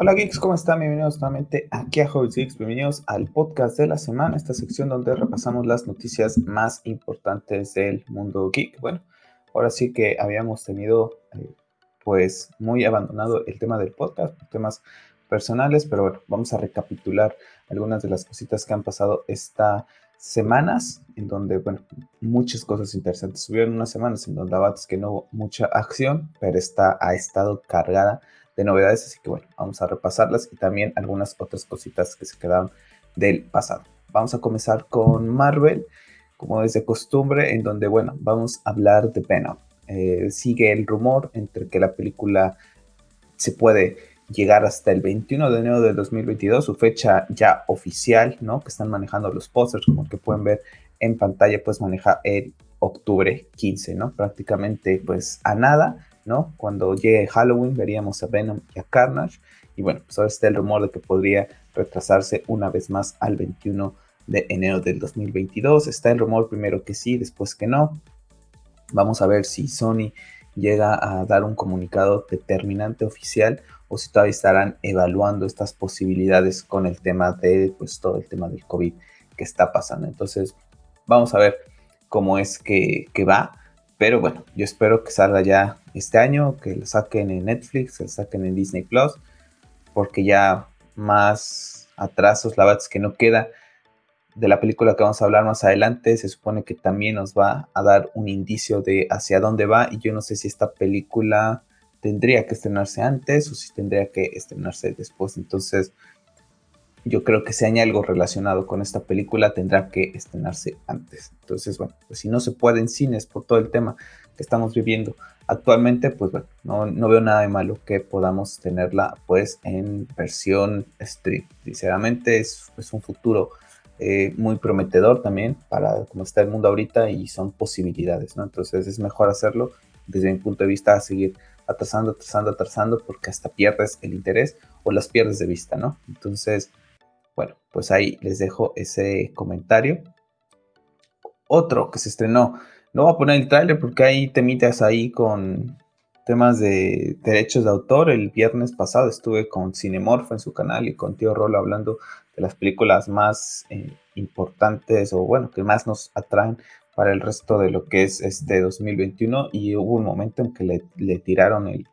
Hola geeks, ¿cómo están? Bienvenidos nuevamente aquí a Hobbies Geeks, bienvenidos al podcast de la semana, esta sección donde repasamos las noticias más importantes del mundo geek. Bueno, ahora sí que habíamos tenido eh, pues muy abandonado el tema del podcast temas personales, pero bueno, vamos a recapitular algunas de las cositas que han pasado esta semanas en donde, bueno, muchas cosas interesantes. Hubieron unas semanas en donde es que no hubo mucha acción, pero esta ha estado cargada de novedades, así que bueno, vamos a repasarlas y también algunas otras cositas que se quedaron del pasado. Vamos a comenzar con Marvel, como es de costumbre, en donde, bueno, vamos a hablar de Venom. Eh, sigue el rumor entre que la película se puede llegar hasta el 21 de enero del 2022, su fecha ya oficial, ¿no? Que están manejando los posters, como que pueden ver en pantalla, pues maneja el octubre 15, ¿no? Prácticamente pues a nada ¿no? Cuando llegue Halloween veríamos a Venom y a Carnage. Y bueno, pues ahora está el rumor de que podría retrasarse una vez más al 21 de enero del 2022. Está el rumor primero que sí, después que no. Vamos a ver si Sony llega a dar un comunicado determinante oficial o si todavía estarán evaluando estas posibilidades con el tema de, pues todo el tema del COVID que está pasando. Entonces, vamos a ver cómo es que, que va. Pero bueno, yo espero que salga ya este año, que lo saquen en Netflix, que lo saquen en Disney Plus, porque ya más atrasos, la verdad que no queda. De la película que vamos a hablar más adelante, se supone que también nos va a dar un indicio de hacia dónde va. Y yo no sé si esta película tendría que estrenarse antes o si tendría que estrenarse después. Entonces, yo creo que si hay algo relacionado con esta película tendrá que estrenarse antes. Entonces, bueno, pues si no se puede en cines por todo el tema que estamos viviendo actualmente, pues bueno, no, veo nada de malo que podamos tenerla pues en versión stream. Sinceramente es, es un futuro eh, muy prometedor también para cómo está el mundo ahorita y son posibilidades, ¿no? Entonces es mejor hacerlo desde mi punto de vista seguir atrasando, atrasando, atrasando porque hasta pierdes el interés o las pierdes de vista, ¿no? Entonces, bueno, pues ahí les dejo ese comentario. Otro que se estrenó, no voy a poner el tráiler porque hay temitas ahí con temas de derechos de autor. El viernes pasado estuve con Cinemorfo en su canal y con Tío Rolo hablando de las películas más eh, importantes o bueno, que más nos atraen para el resto de lo que es este 2021 y hubo un momento en que le, tiraron el,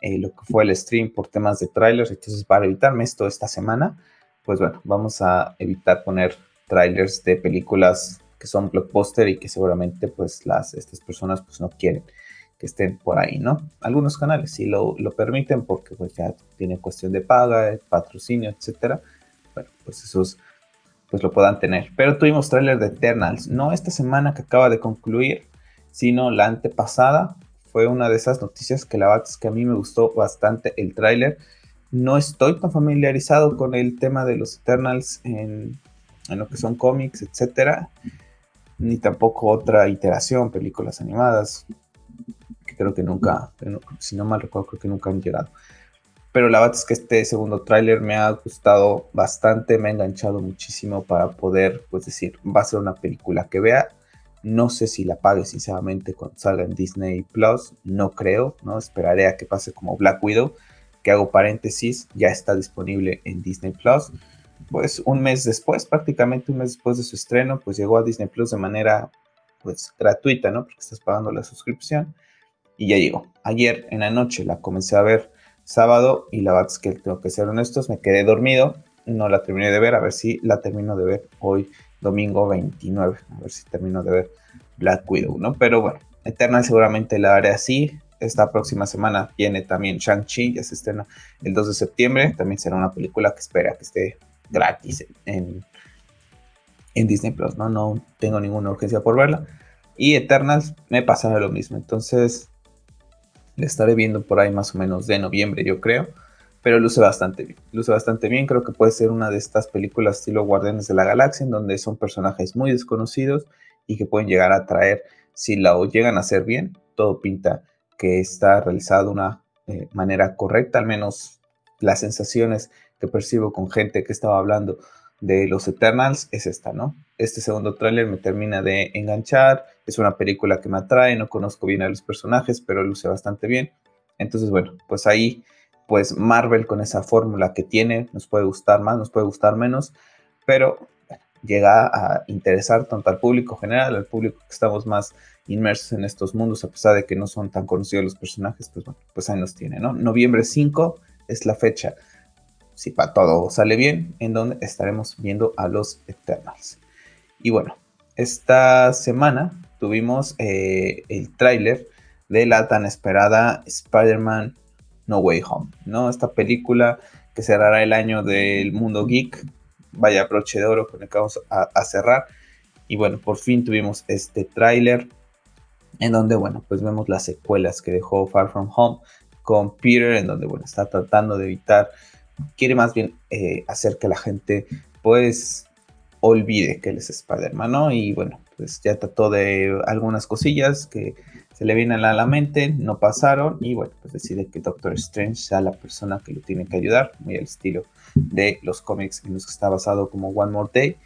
eh, lo que fue el stream por temas de trailers, entonces para evitarme esto esta semana, pues bueno, vamos a evitar poner trailers de películas que son blockbuster y que seguramente pues las, estas personas pues no quieren que estén por ahí, ¿no? Algunos canales sí lo, lo permiten porque pues ya tiene cuestión de paga, patrocinio, etcétera. Bueno, pues esos pues lo puedan tener. Pero tuvimos trailer de Eternals, no esta semana que acaba de concluir, sino la antepasada. Fue una de esas noticias que la verdad es que a mí me gustó bastante el tráiler no estoy tan familiarizado con el tema de los Eternals en, lo que son cómics, etcétera, ni tampoco otra iteración, películas animadas, que creo que nunca, si no mal recuerdo, creo que nunca han llegado. Pero la verdad es que este segundo tráiler me ha gustado bastante, me ha enganchado muchísimo para poder, pues decir, va a ser una película que vea. No sé si la pague sinceramente cuando salga en Disney Plus, no creo, ¿no? Esperaré a que pase como Black Widow, que hago paréntesis, ya está disponible en Disney Plus. Pues un mes después, prácticamente un mes después de su estreno, pues llegó a Disney Plus de manera pues gratuita, ¿no? Porque estás pagando la suscripción y ya llegó. Ayer en la noche la comencé a ver sábado y la verdad es que tengo que ser honestos, me quedé dormido, no la terminé de ver, a ver si la termino de ver hoy domingo 29, a ver si termino de ver Black Widow, ¿no? Pero bueno, Eternal seguramente la haré así, esta próxima semana viene también Shang-Chi, ya se estrena el 2 de septiembre. También será una película que espera que esté gratis en, en Disney Plus, ¿no? No tengo ninguna urgencia por verla. Y Eternals me pasará lo mismo. Entonces, le estaré viendo por ahí más o menos de noviembre, yo creo. Pero luce bastante bien. Luce bastante bien. Creo que puede ser una de estas películas estilo Guardianes de la Galaxia, en donde son personajes muy desconocidos y que pueden llegar a traer, si la llegan a hacer bien, todo pinta que está realizado de una eh, manera correcta, al menos las sensaciones que percibo con gente que estaba hablando de los Eternals es esta, ¿no? Este segundo tráiler me termina de enganchar, es una película que me atrae, no conozco bien a los personajes, pero luce bastante bien. Entonces, bueno, pues ahí pues Marvel con esa fórmula que tiene, nos puede gustar más, nos puede gustar menos, pero llega a interesar tanto al público general, al público que estamos más inmersos en estos mundos, a pesar de que no son tan conocidos los personajes, pues bueno, pues ahí nos tiene, ¿no? Noviembre 5 es la fecha, si para todo sale bien, en donde estaremos viendo a los Eternals. Y bueno, esta semana tuvimos eh, el tráiler de la tan esperada Spider-Man No Way Home, ¿no? Esta película que cerrará el año del mundo geek, vaya broche de oro con el que vamos a, cerrar. Y bueno, por fin tuvimos este tráiler en donde, bueno, pues vemos las secuelas que dejó Far From Home con Peter, en donde, bueno, está tratando de evitar, quiere más bien eh, hacer que la gente, pues, olvide que él es Spider-Man, ¿no? Y bueno, pues ya trató de algunas cosillas que se le vienen a la mente, no pasaron y bueno, pues decide que Doctor Strange sea la persona que lo tiene que ayudar, muy al estilo de los cómics en los que está basado como One More Day.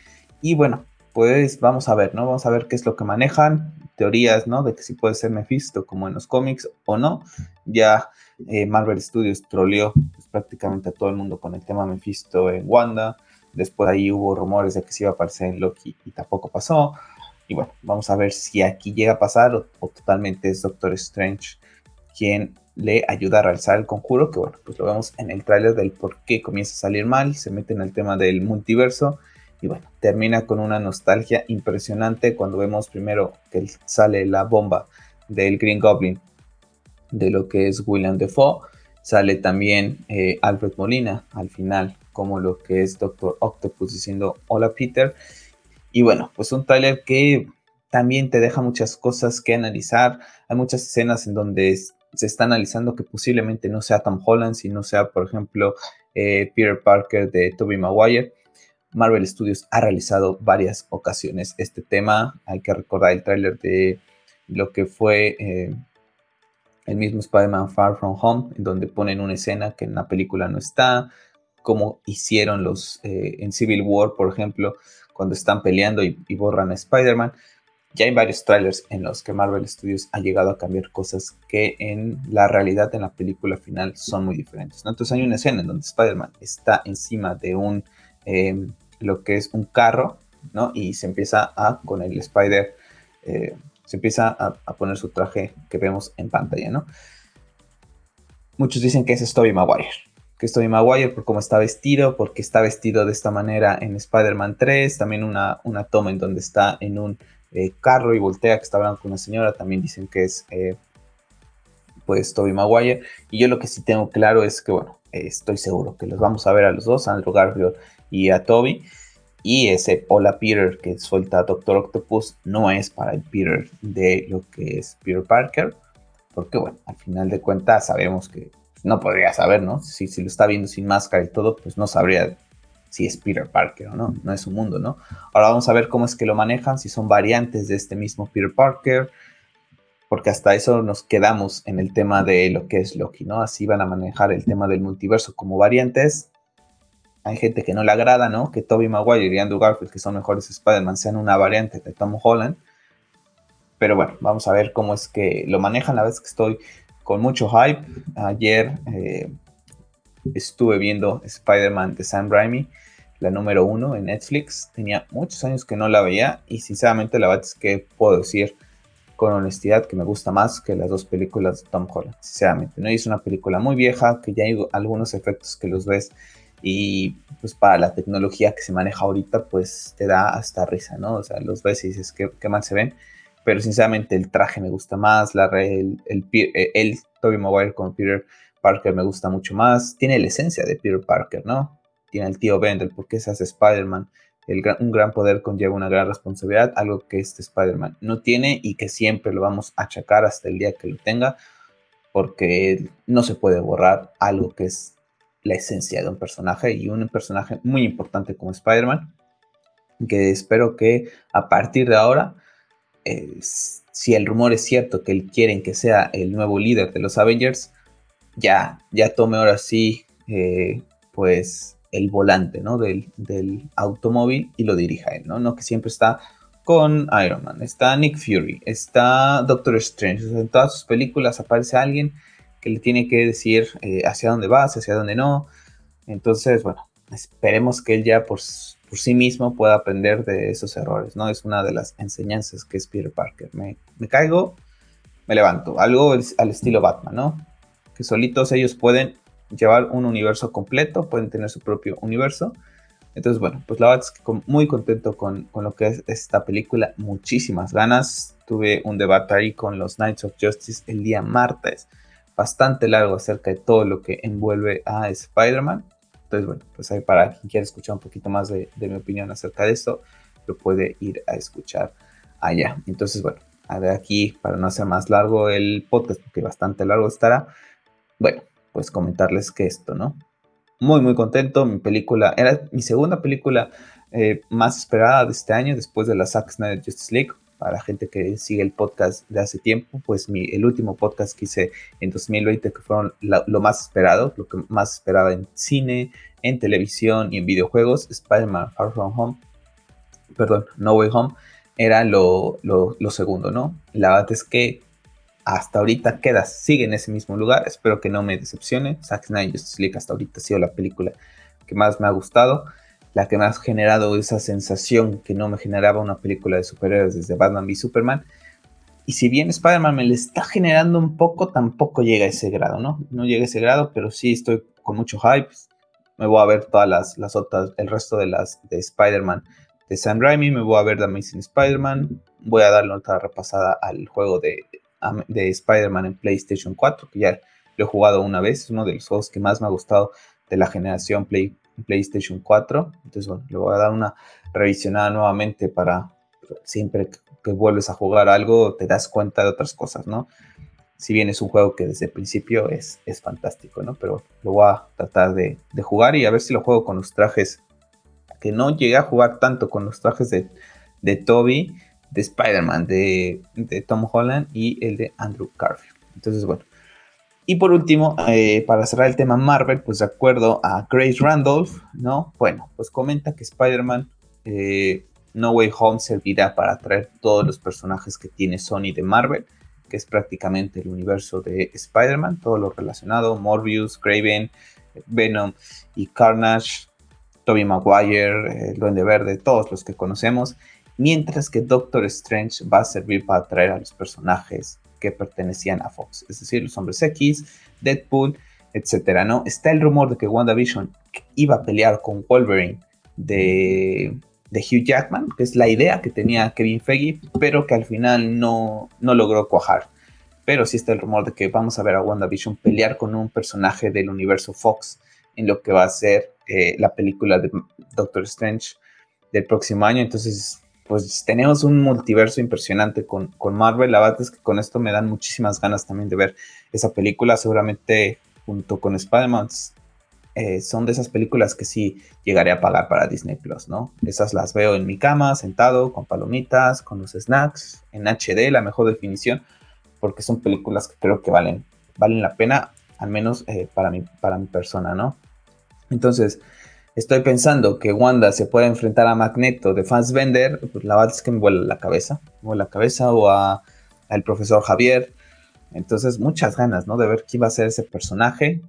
Y bueno, pues vamos a ver, ¿no? Vamos a ver qué es lo que manejan, teorías, ¿no? De que si puede ser Mephisto como en los cómics o no. Ya eh, Marvel Studios troleó pues, prácticamente a todo el mundo con el tema Mephisto en Wanda. Después ahí hubo rumores de que se iba a aparecer en Loki y tampoco pasó. Y bueno, vamos a ver si aquí llega a pasar o, totalmente es Doctor Strange quien le ayuda a realizar el conjuro, que bueno, pues lo vemos en el tráiler del por qué comienza a salir mal, se mete en el tema del multiverso y bueno, termina con una nostalgia impresionante cuando vemos primero que sale la bomba del Green Goblin de lo que es William Defoe, sale también eh, Alfred Molina al final como lo que es Doctor Octopus diciendo hola Peter y bueno, pues un tráiler que también te deja muchas cosas que analizar. Hay muchas escenas en donde se está analizando que posiblemente no sea Tom Holland, sino sea, por ejemplo, eh, Peter Parker de Tobey Maguire. Marvel Studios ha realizado varias ocasiones este tema. Hay que recordar el tráiler de lo que fue eh, el mismo Spider-Man Far From Home, en donde ponen una escena que en la película no está, como hicieron los eh, en Civil War, por ejemplo, cuando están peleando y, borran a Spider-Man. Ya hay varios trailers en los que Marvel Studios ha llegado a cambiar cosas que en la realidad, en la película final, son muy diferentes. Entonces hay una escena en donde Spider-Man está encima de un, em, lo que es un carro, ¿no? Y se empieza a, con el Spider, eh, se empieza a, poner su traje que vemos en pantalla, ¿no? Muchos dicen que es Tobey Maguire, que es Tobey Maguire por cómo está vestido, porque está vestido de esta manera en Spider-Man 3, también una, una toma en donde está en un eh, carro y voltea que está hablando con una señora, también dicen que es eh, pues Tobey Maguire, y yo lo que sí tengo claro es que bueno, estoy seguro que los vamos a ver a los dos, Andrew Garfield y a Toby, y ese Hola Peter que suelta Doctor Octopus no es para el Peter de lo que es Peter Parker, porque bueno, al final de cuentas sabemos que no podría saber, ¿no? Si, si lo está viendo sin máscara y todo, pues no sabría si es Peter Parker o no, no es su mundo, ¿no? Ahora vamos a ver cómo es que lo manejan, si son variantes de este mismo Peter Parker, porque hasta eso nos quedamos en el tema de lo que es Loki, ¿no? Así van a manejar el tema del multiverso como variantes. Hay gente que no le agrada, ¿no? Que Tobey Maguire y Andrew Garfield, que son mejores Spider-Man, sean una variante de Tom Holland. Pero bueno, vamos a ver cómo es que lo manejan. La vez que estoy con mucho hype. Ayer eh, estuve viendo Spider-Man de Sam Raimi, la número uno en Netflix. Tenía muchos años que no la veía y sinceramente la verdad es que puedo decir con honestidad que me gusta más que las dos películas de Tom Holland, sinceramente. ¿no? es una película muy vieja, que ya hay algunos efectos que los ves y pues para la tecnología que se maneja ahorita, pues te da hasta risa, ¿no? O sea, los ves y dices, qué, qué mal se ven pero sinceramente el traje me gusta más, la, el, el, eh, el, Tobey Maguire con Peter Parker me gusta mucho más, tiene la esencia de Peter Parker, ¿no? Tiene el tío Ben, por qué hace Spider-Man, un gran poder conlleva una gran responsabilidad, algo que este Spider-Man no tiene y que siempre lo vamos a achacar hasta el día que lo tenga, porque no se puede borrar algo que es la esencia de un personaje y un personaje muy importante como Spider-Man, que espero que a partir de ahora si el rumor es cierto que él quieren que sea el nuevo líder de los Avengers, ya, ya tome ahora sí, eh, pues el volante, ¿no? Del, automóvil y lo dirija él, ¿no? No que siempre está con Iron Man, está Nick Fury, está Doctor Strange, en todas sus películas aparece alguien que le tiene que decir eh, hacia dónde vas, hacia dónde no. Entonces, bueno, esperemos que él ya por, sí mismo pueda aprender de esos errores, ¿no? Es una de las enseñanzas que es Peter Parker. Me, caigo, me levanto. Algo al estilo Batman, ¿no? Que solitos ellos pueden llevar un universo completo, pueden tener su propio universo. Entonces, bueno, pues la verdad es muy contento con, con, lo que es esta película, muchísimas ganas. Tuve un debate ahí con los Knights of Justice el día martes, bastante largo acerca de todo lo que envuelve a Spider-Man. Entonces, bueno, pues ahí para quien quiera escuchar un poquito más de, de, mi opinión acerca de esto, lo puede ir a escuchar allá. Entonces, bueno, ver aquí, para no hacer más largo el podcast, porque bastante largo estará, bueno, pues comentarles que esto, ¿no? Muy, muy contento. Mi película, era mi segunda película eh, más esperada de este año, después de la Zack Snyder Justice League. Para la gente que sigue el podcast de hace tiempo, pues mi, el último podcast que hice en 2020, que fueron lo más esperado, lo que más esperaba en cine, en televisión y en videojuegos, Spider-Man Far From Home, perdón, No Way Home, era lo, lo, lo segundo, ¿no? La verdad es que hasta ahorita queda, sigue en ese mismo lugar. Espero que no me decepcione. Zack Snyder Justice League hasta ahorita ha sido la película que más me ha gustado, la que me ha generado esa sensación que no me generaba una película de superhéroes desde Batman v Superman. Y si bien Spider-Man me le está generando un poco, tampoco llega a ese grado, ¿no? No llega a ese grado, pero sí estoy con mucho hype. Me voy a ver todas las, las otras, el resto de las de Spider-Man de Sam Raimi, me voy a ver The Amazing Spider-Man, voy a darle otra repasada al juego de de Spider-Man en PlayStation 4, que ya lo he jugado una vez, es uno de los juegos que más me ha gustado de la generación Play, PlayStation 4. Entonces, bueno, le voy a dar una revisionada nuevamente para siempre que vuelves a jugar algo, te das cuenta de otras cosas, ¿no? Si bien es un juego que desde el principio es, es fantástico, ¿no? Pero lo voy a tratar de, de jugar y a ver si lo juego con los trajes, que no llegué a jugar tanto con los trajes de, de Toby, de Spider-Man de, Tom Holland y el de Andrew Garfield. Entonces, bueno. Y por último, eh, para cerrar el tema Marvel, pues de acuerdo a Grace Randolph, ¿no? Bueno, pues comenta que Spider-Man eh, No Way Home servirá para traer todos los personajes que tiene Sony de Marvel, que es prácticamente el universo de Spider-Man, todo lo relacionado, Morbius, Craven, Venom y Carnage, Tobey Maguire, el Duende Verde, todos los que conocemos mientras que Doctor Strange va a servir para atraer a los personajes que pertenecían a Fox, es decir, los Hombres X, Deadpool, etcétera, ¿no? Está el rumor de que WandaVision iba a pelear con Wolverine de, Hugh Jackman, que es la idea que tenía Kevin Feige, pero que al final no, no logró cuajar. Pero sí está el rumor de que vamos a ver a WandaVision pelear con un personaje del universo Fox en lo que va a ser eh, la película de Doctor Strange del próximo año. Entonces pues tenemos un multiverso impresionante con, con, Marvel. La verdad es que con esto me dan muchísimas ganas también de ver esa película. Seguramente junto con Spider-Man eh, son de esas películas que sí llegaré a pagar para Disney Plus, ¿no? Esas las veo en mi cama, sentado, con palomitas, con los snacks, en HD, la mejor definición, porque son películas que creo que valen, valen la pena, al menos eh, para, mi, para mi persona, ¿no? Entonces, estoy pensando que Wanda se puede enfrentar a Magneto de Fassbender, pues la verdad es que me vuela la cabeza, me vuela la cabeza, o a, al profesor Javier. Entonces, muchas ganas, ¿no? De ver quién va a ser ese personaje.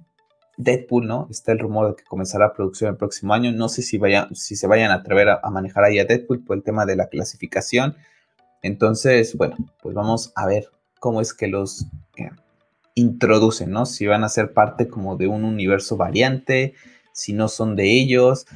Deadpool, ¿no? Está el rumor de que comenzará producción el próximo año. No sé si, vaya, si se vayan a atrever a, manejar ahí a Deadpool por el tema de la clasificación. Entonces, bueno, pues vamos a ver cómo es que los eh, introducen, ¿no? Si van a ser parte como de un universo variante, si no son de ellos.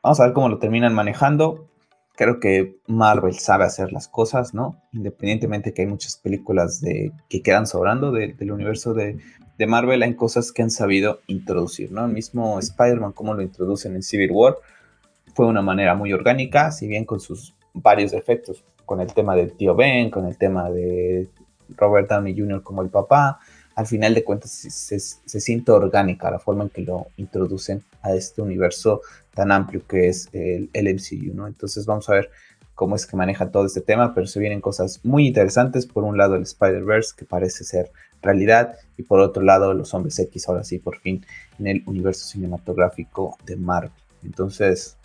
Vamos a ver cómo lo terminan manejando. Creo que Marvel sabe hacer las cosas, ¿no? Independientemente que hay muchas películas de, que quedan sobrando del universo de, Marvel, hay cosas que han sabido introducir, ¿no? El mismo Spider-Man, como lo introducen en Civil War, fue una manera muy orgánica, si bien con sus varios efectos, con el tema del tío Ben, con el tema de Robert Downey Jr. como el papá, al final de cuentas se, siente orgánica la forma en que lo introducen a este universo tan amplio que es el, MCU. Entonces vamos a ver cómo es que maneja todo este tema, pero se vienen cosas muy interesantes. Por un lado el Spider-Verse, que parece ser realidad, y por otro lado los Hombres X, ahora sí, por fin, en el universo cinematográfico de Marvel. Entonces,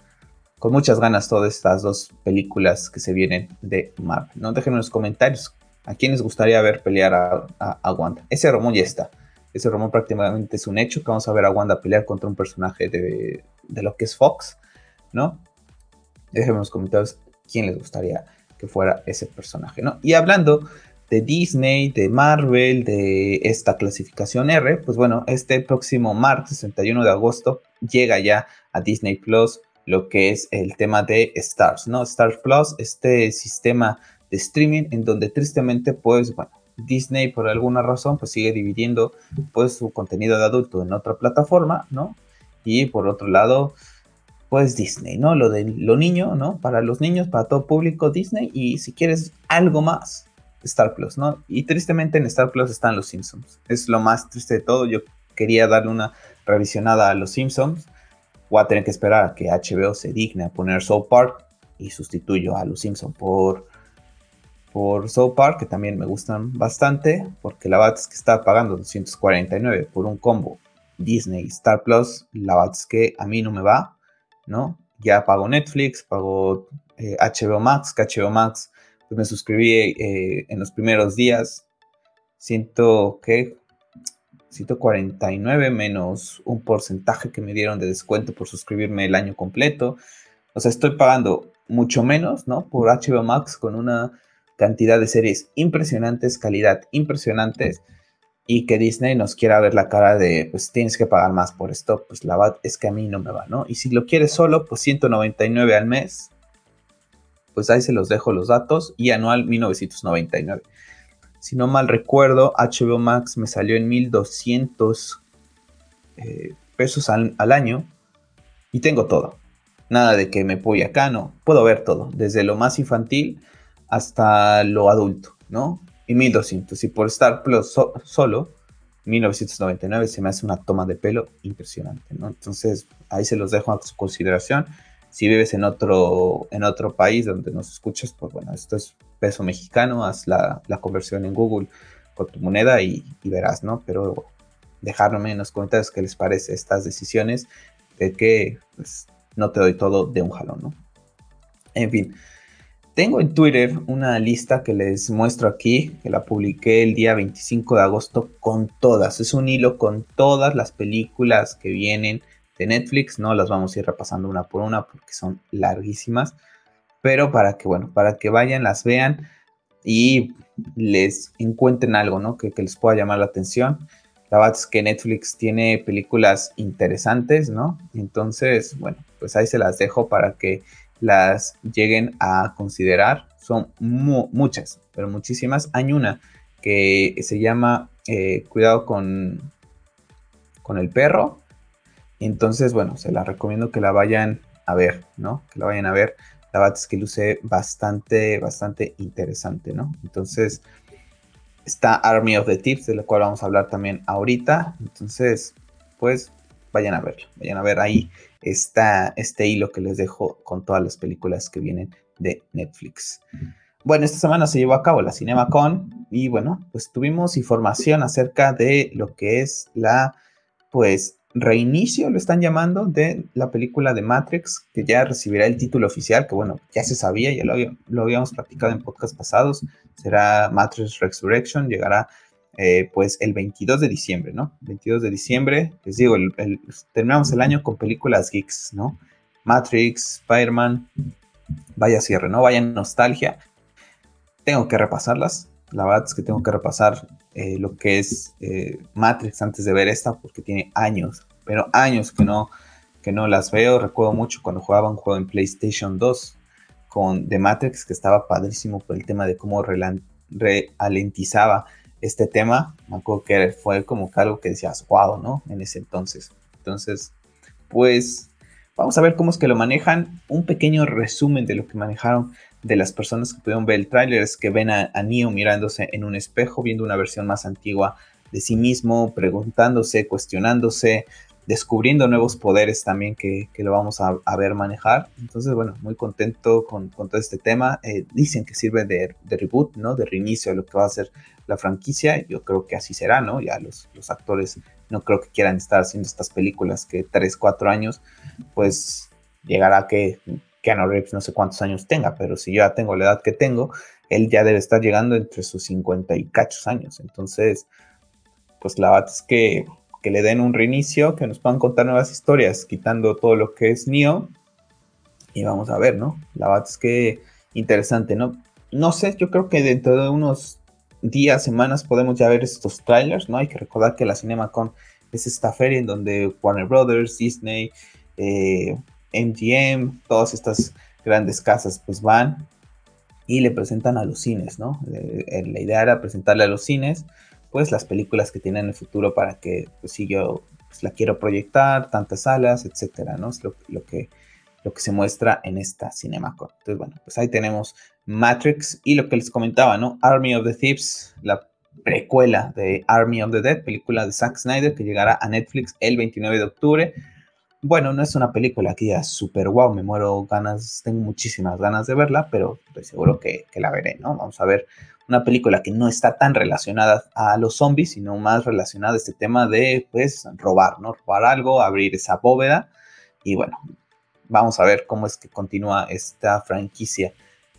con muchas ganas todas estas dos películas que se vienen de Marvel. ¿no? Déjenme en los comentarios ¿A quién les gustaría ver pelear a, Wanda? Ese rumor ya está. ese rumor prácticamente es un hecho, que vamos a ver a Wanda pelear contra un personaje de, lo que es Fox, ¿no? Déjenme en los comentarios quién les gustaría que fuera ese personaje, ¿no? Y hablando de Disney, de Marvel, de esta clasificación R, pues bueno, este próximo martes 31 de agosto llega ya a Disney Plus lo que es el tema de Stars, ¿no? Stars Plus, este sistema streaming en donde tristemente, pues bueno, Disney por alguna razón pues sigue dividiendo pues su contenido de adulto en otra plataforma, ¿no? Y por otro lado, pues Disney, ¿no? Lo de lo niño, ¿no? Para los niños, para todo público Disney y si quieres algo más, Star Plus, ¿no? Y tristemente en Star Plus están los Simpsons. Es lo más triste de todo. Yo quería darle una revisionada a los Simpsons. Voy a tener que esperar a que HBO se digne a poner Soul Park y sustituyo a los Simpsons por por South Park, que también me gustan bastante, porque la verdad que estaba pagando 249 por un combo Disney Star Plus, la verdad que a mí no me va, ¿no? Ya pago Netflix, pago HBO eh, Max, que HBO Max, pues me suscribí eh, en los primeros días, siento que 149 menos un porcentaje que me dieron de descuento por suscribirme el año completo. O sea, estoy pagando mucho menos, ¿no? Por HBO Max con una cantidad de series impresionantes, calidad impresionantes, y que Disney nos quiera ver la cara de, pues tienes que pagar más por esto, pues la verdad es que a mí no me va, ¿no? Y si lo quieres solo, pues 199 al mes, pues ahí se los dejo los datos, y anual 1999. Si no mal recuerdo, HBO Max me salió en 1200 eh, pesos al, al año, y tengo todo. Nada de que me voy acá, no. Puedo ver todo, desde lo más infantil hasta lo adulto, ¿no? Y 1200. Y por Star Plus solo, 1999 se me hace una toma de pelo impresionante, ¿no? Entonces, ahí se los dejo a su consideración. Si vives en otro, en otro país donde nos escuchas, pues bueno, esto es peso mexicano, haz la, conversión en Google con tu moneda y, verás, ¿no? Pero dejarme en los comentarios qué les parece estas decisiones de que pues, no te doy todo de un jalón, ¿no? En fin, tengo en Twitter una lista que les muestro aquí, que la publiqué el día 25 de agosto con todas. Es un hilo con todas las películas que vienen de Netflix. No las vamos a ir repasando una por una porque son larguísimas. Pero para que, bueno, para que vayan, las vean y les encuentren algo, ¿no? Que, que les pueda llamar la atención. La verdad es que Netflix tiene películas interesantes, ¿no? Entonces, bueno, pues ahí se las dejo para que las lleguen a considerar. Son muchas, pero muchísimas. Hay una que se llama eh, Cuidado con, con el perro. Entonces, bueno, se la recomiendo que la vayan a ver, ¿no? Que la vayan a ver. La verdad es que luce bastante, bastante interesante, ¿no? Entonces, está Army of the Tips, de la cual vamos a hablar también ahorita. Entonces, pues, vayan a verlo. Vayan a ver ahí esta, este hilo que les dejo con todas las películas que vienen de Netflix. Bueno, esta semana se llevó a cabo la CinemaCon y bueno, pues tuvimos información acerca de lo que es la, pues, reinicio, lo están llamando, de la película de Matrix, que ya recibirá el título oficial, que bueno, ya se sabía, ya lo, lo habíamos platicado en podcast pasados, será Matrix Resurrection, llegará eh, pues el 22 de diciembre, ¿no? 22 de diciembre, les digo, terminamos el año con películas geeks, ¿no? Matrix, Spider-Man, vaya cierre, ¿no? Vaya nostalgia. Tengo que repasarlas, la verdad es que tengo que repasar eh, lo que es eh, Matrix antes de ver esta, porque tiene años, pero años que no, que no las veo. Recuerdo mucho cuando jugaba un juego en PlayStation 2 con The Matrix, que estaba padrísimo por el tema de cómo realentizaba este tema, me acuerdo que fue como que algo que decías, wow, ¿no? En ese entonces. Entonces, pues vamos a ver cómo es que lo manejan. Un pequeño resumen de lo que manejaron de las personas que pudieron ver el tráiler es que ven a, Neo mirándose en un espejo, viendo una versión más antigua de sí mismo, preguntándose, cuestionándose, descubriendo nuevos poderes también que, lo vamos a, ver manejar. Entonces, bueno, muy contento con, todo este tema. Eh, dicen que sirve de, reboot, ¿no? De reinicio a lo que va a ser la franquicia. Yo creo que así será, ¿no? Ya los, los actores no creo que quieran estar haciendo estas películas que 3, 4 años, pues llegará que Keanu Reeves no sé cuántos años tenga, pero si yo ya tengo la edad que tengo, él ya debe estar llegando entre sus 50 y cachos años. Entonces, pues la verdad es que, que le den un reinicio, que nos puedan contar nuevas historias, quitando todo lo que es Neo. Y vamos a ver, ¿no? La verdad es que interesante, ¿no? No sé, yo creo que dentro de unos días, semanas podemos ya ver estos trailers, ¿no? Hay que recordar que la CinemaCon es esta feria en donde Warner Brothers, Disney, MGM, eh, todas estas grandes casas pues van y le presentan a los cines, ¿no? Eh, la idea era presentarle a los cines pues las películas que tienen en el futuro para que pues, si yo pues, la quiero proyectar, tantas salas, etcétera, ¿no? Es lo, lo que lo que se muestra en esta CinemaCon. Entonces, bueno, pues ahí tenemos Matrix y lo que les comentaba, ¿no? Army of the Thieves, la precuela de Army of the Dead, película de Zack Snyder que llegará a Netflix el 29 de octubre. Bueno, no es una película que ya súper wow, me muero ganas, tengo muchísimas ganas de verla, pero estoy seguro que, que, la veré, ¿no? Vamos a ver una película que no está tan relacionada a los zombies, sino más relacionada a este tema de, pues, robar, ¿no? Robar algo, abrir esa bóveda y bueno, vamos a ver cómo es que continúa esta franquicia,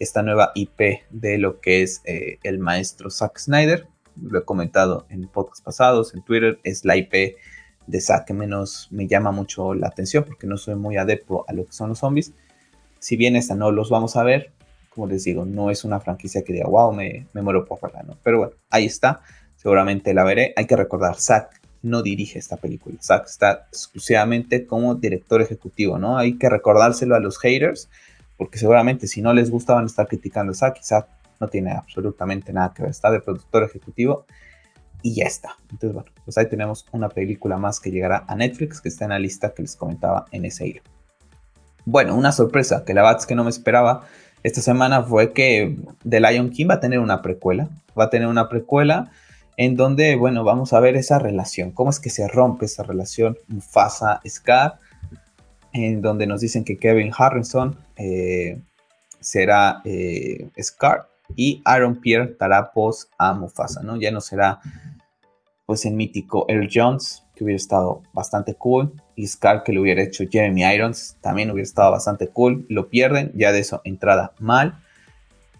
esta nueva IP de lo que es eh, el maestro Zack Snyder. Lo he comentado en podcasts pasados, en Twitter, es la IP de Zack que menos me llama mucho la atención porque no soy muy adepto a lo que son los zombies. Si bien esta no los vamos a ver, como les digo, no es una franquicia que diga, wow, me, me muero por verla, ¿no? Pero bueno, ahí está, seguramente la veré. Hay que recordar, Zack no dirige esta película. Zack está exclusivamente como director ejecutivo, ¿no? Hay que recordárselo a los haters, porque seguramente si no les gusta van a estar criticando a Zack y Zack no tiene absolutamente nada que ver. Está de productor ejecutivo y ya está. Entonces, bueno, pues ahí tenemos una película más que llegará a Netflix, que está en la lista que les comentaba en ese hilo. Bueno, una sorpresa que la Bats que no me esperaba esta semana fue que The Lion King va a tener una precuela. Va a tener una precuela en donde, bueno, vamos a ver esa relación, cómo es que se rompe esa relación Mufasa-Scar, en donde nos dicen que Kevin Harrison eh, será eh, Scar y Aaron Pierre dará voz a Mufasa, ¿no? Ya no será pues el mítico Earl Jones, que hubiera estado bastante cool, y Scar que lo hubiera hecho Jeremy Irons, también hubiera estado bastante cool, lo pierden, ya de eso entrada mal,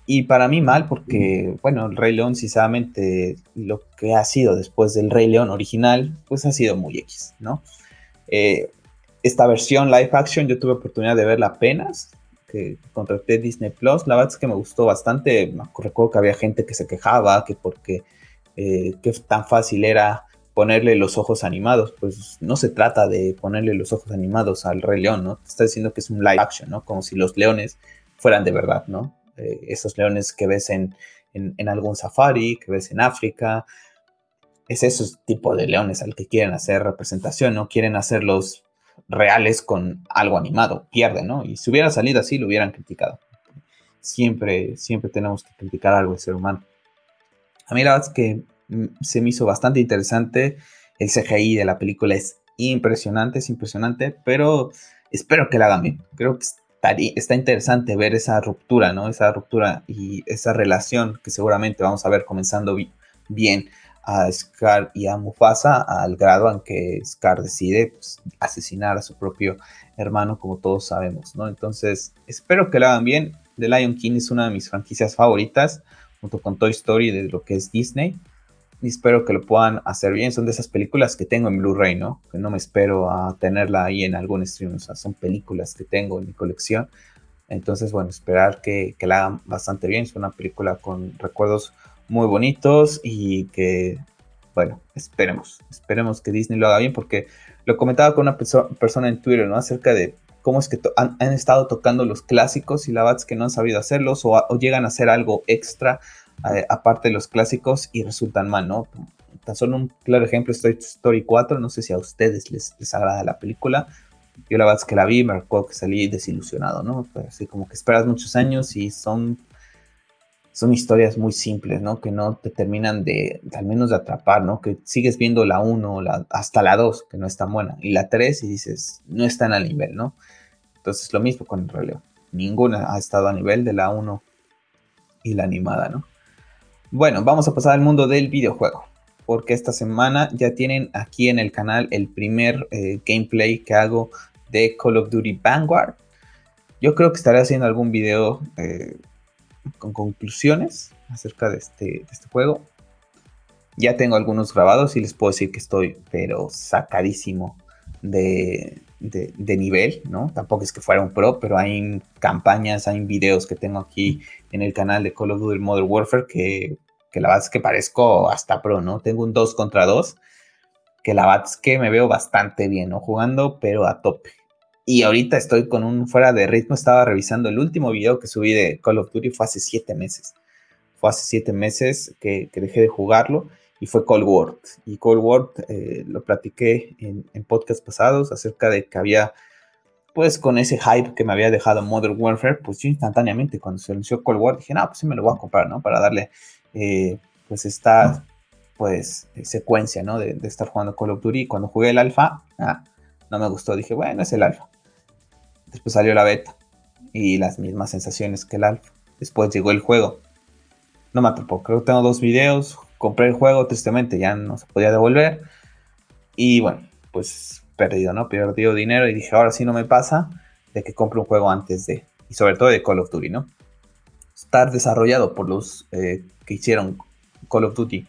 y para mí mal porque, bueno, el Rey León, sinceramente, lo que ha sido después del Rey León original, pues ha sido muy X, ¿no? Eh, esta versión live action yo tuve oportunidad de verla apenas, que contraté Disney Plus, la verdad es que me gustó bastante, recuerdo que había gente que se quejaba, que porque eh, que tan fácil era ponerle los ojos animados, pues no se trata de ponerle los ojos animados al Rey León, ¿no? Te está diciendo que es un live action, ¿no? Como si los leones fueran de verdad, ¿no? Eh, esos leones que ves en, algún safari, que ves en África. Es ese tipo de leones al que quieren hacer representación, ¿no? Quieren hacerlos reales con algo animado, pierden, ¿no? Y si hubiera salido así, lo hubieran criticado. Siempre, siempre tenemos que criticar algo del ser humano. A mí la verdad es que mm, se me hizo bastante interesante. El CGI de la película es impresionante, es impresionante, pero espero que la hagan bien. Creo que está interesante ver esa ruptura, ¿no? Esa ruptura y esa relación que seguramente vamos a ver comenzando bien a Scar y a Mufasa al grado en que Scar decide pues, asesinar a su propio hermano, como todos sabemos, ¿no? Entonces, espero que lo hagan bien. The Lion King es una de mis franquicias favoritas, junto con Toy Story de lo que es Disney y espero que lo puedan hacer bien. Son de esas películas que tengo en Blu-ray, ¿no? Que no me espero a tenerla ahí en algún stream. O son películas que tengo en mi colección. Entonces, bueno, esperar que, que la hagan bastante bien. Es una película con recuerdos muy bonitos y que, bueno, esperemos. Esperemos que Disney lo haga bien porque lo comentaba con una persona en Twitter, ¿no? Acerca de cómo es que han, estado tocando los clásicos y la es que no han sabido hacerlos o, llegan a hacer algo extra aparte de los clásicos y resultan mal, ¿no? Tan solo un claro ejemplo es Story 4, no sé si a ustedes les, les agrada la película. Yo la verdad es que la vi, me recuerdo que salí desilusionado, ¿no? Así como que esperas muchos años y son, son historias muy simples, ¿no? Que no te terminan de, al menos de atrapar, ¿no? Que sigues viendo la 1 la, hasta la 2, que no es tan buena, y la 3 y dices, no están al nivel, ¿no? Entonces lo mismo con el relevo. Ninguna ha estado a nivel de la 1 y la animada, ¿no? Bueno, vamos a pasar al mundo del videojuego. Porque esta semana ya tienen aquí en el canal el primer eh, gameplay que hago de Call of Duty Vanguard. Yo creo que estaré haciendo algún video eh, con conclusiones acerca de este, de este juego. Ya tengo algunos grabados y les puedo decir que estoy, pero sacadísimo de, de, nivel, ¿no? Tampoco es que fuera un pro, pero hay campañas, hay videos que tengo aquí en el canal de Call of Duty Modern Warfare que, que la verdad es que parezco hasta pro, ¿no? Tengo un 2 contra 2, que la verdad es que me veo bastante bien, ¿no? Jugando, pero a tope. Y ahorita estoy con un fuera de ritmo, estaba revisando el último video que subí de Call of Duty, fue hace 7 meses. Fue hace 7 meses que, dejé de jugarlo y fue Cold War. Y Cold War eh, lo platiqué en, en podcasts pasados acerca de que había, pues con ese hype que me había dejado Modern Warfare, pues yo instantáneamente cuando se anunció Cold War dije, no, pues sí me lo voy a comprar, ¿no? Para darle, eh, pues esta, pues, secuencia, ¿no? De, de, estar jugando Call of Duty. Y cuando jugué el alfa, ah, no me gustó. Dije, bueno, es el alfa. Después salió la beta y las mismas sensaciones que el alfa. Después llegó el juego. No me atrapó. Creo que tengo dos videos compré el juego, tristemente ya no se podía devolver. Y bueno, pues perdido, ¿no? Perdido dinero y dije, ahora sí no me pasa de que compre un juego antes de, y sobre todo de Call of Duty, ¿no? Estar desarrollado por los eh, que hicieron Call of Duty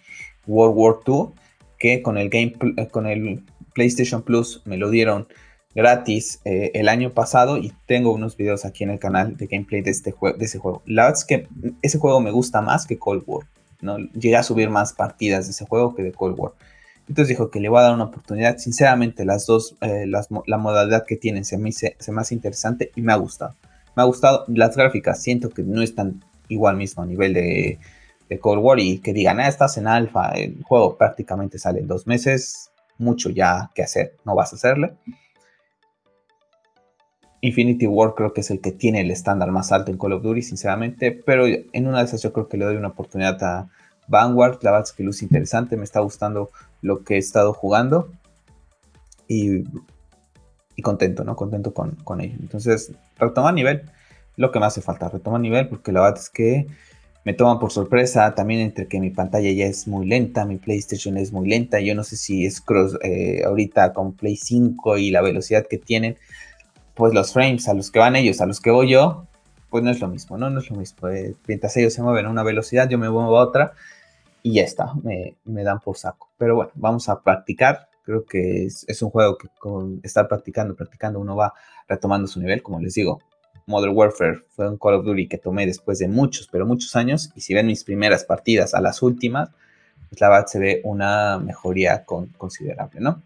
World War II, que con el, game, con el PlayStation Plus me lo dieron gratis eh, el año pasado y tengo unos videos aquí en el canal de gameplay de, este de ese juego. La verdad es que ese juego me gusta más que Cold War. ¿no? Llegué a subir más partidas de ese juego que de Cold War. Entonces dijo que le voy a dar una oportunidad. Sinceramente, las dos, eh, la modalidad que tienen se me, se hace interesante y me ha gustado. Me ha gustado las gráficas. Siento que no están igual mismo a nivel de, de Cold War y que digan, ah, estás en alfa. El juego prácticamente sale en dos meses. Mucho ya que hacer. No vas a hacerle. Infinity War creo que es el que tiene el estándar más alto en Call of Duty, sinceramente, pero en una de esas yo creo que le doy una oportunidad a Vanguard, la verdad es que luce interesante, me está gustando lo que he estado jugando y, contento, ¿no? Contento con, con ello. Entonces, retoma nivel, lo que me hace falta, retoma nivel, porque la verdad es que me toman por sorpresa también entre que mi pantalla ya es muy lenta, mi PlayStation es muy lenta, yo no sé si es cross eh, ahorita con Play 5 y la velocidad que tienen, pues los frames a los que van ellos, a los que voy yo, pues no es lo mismo, ¿no? No es lo mismo. Eh, mientras ellos se mueven a una velocidad, yo me muevo a otra y ya está, me, dan por saco. Pero bueno, vamos a practicar. Creo que es, un juego que con estar practicando, practicando, uno va retomando su nivel, como les digo. Modern Warfare fue un Call of Duty que tomé después de muchos, pero muchos años. Y si ven mis primeras partidas a las últimas, pues la verdad se ve una mejoría considerable, ¿no?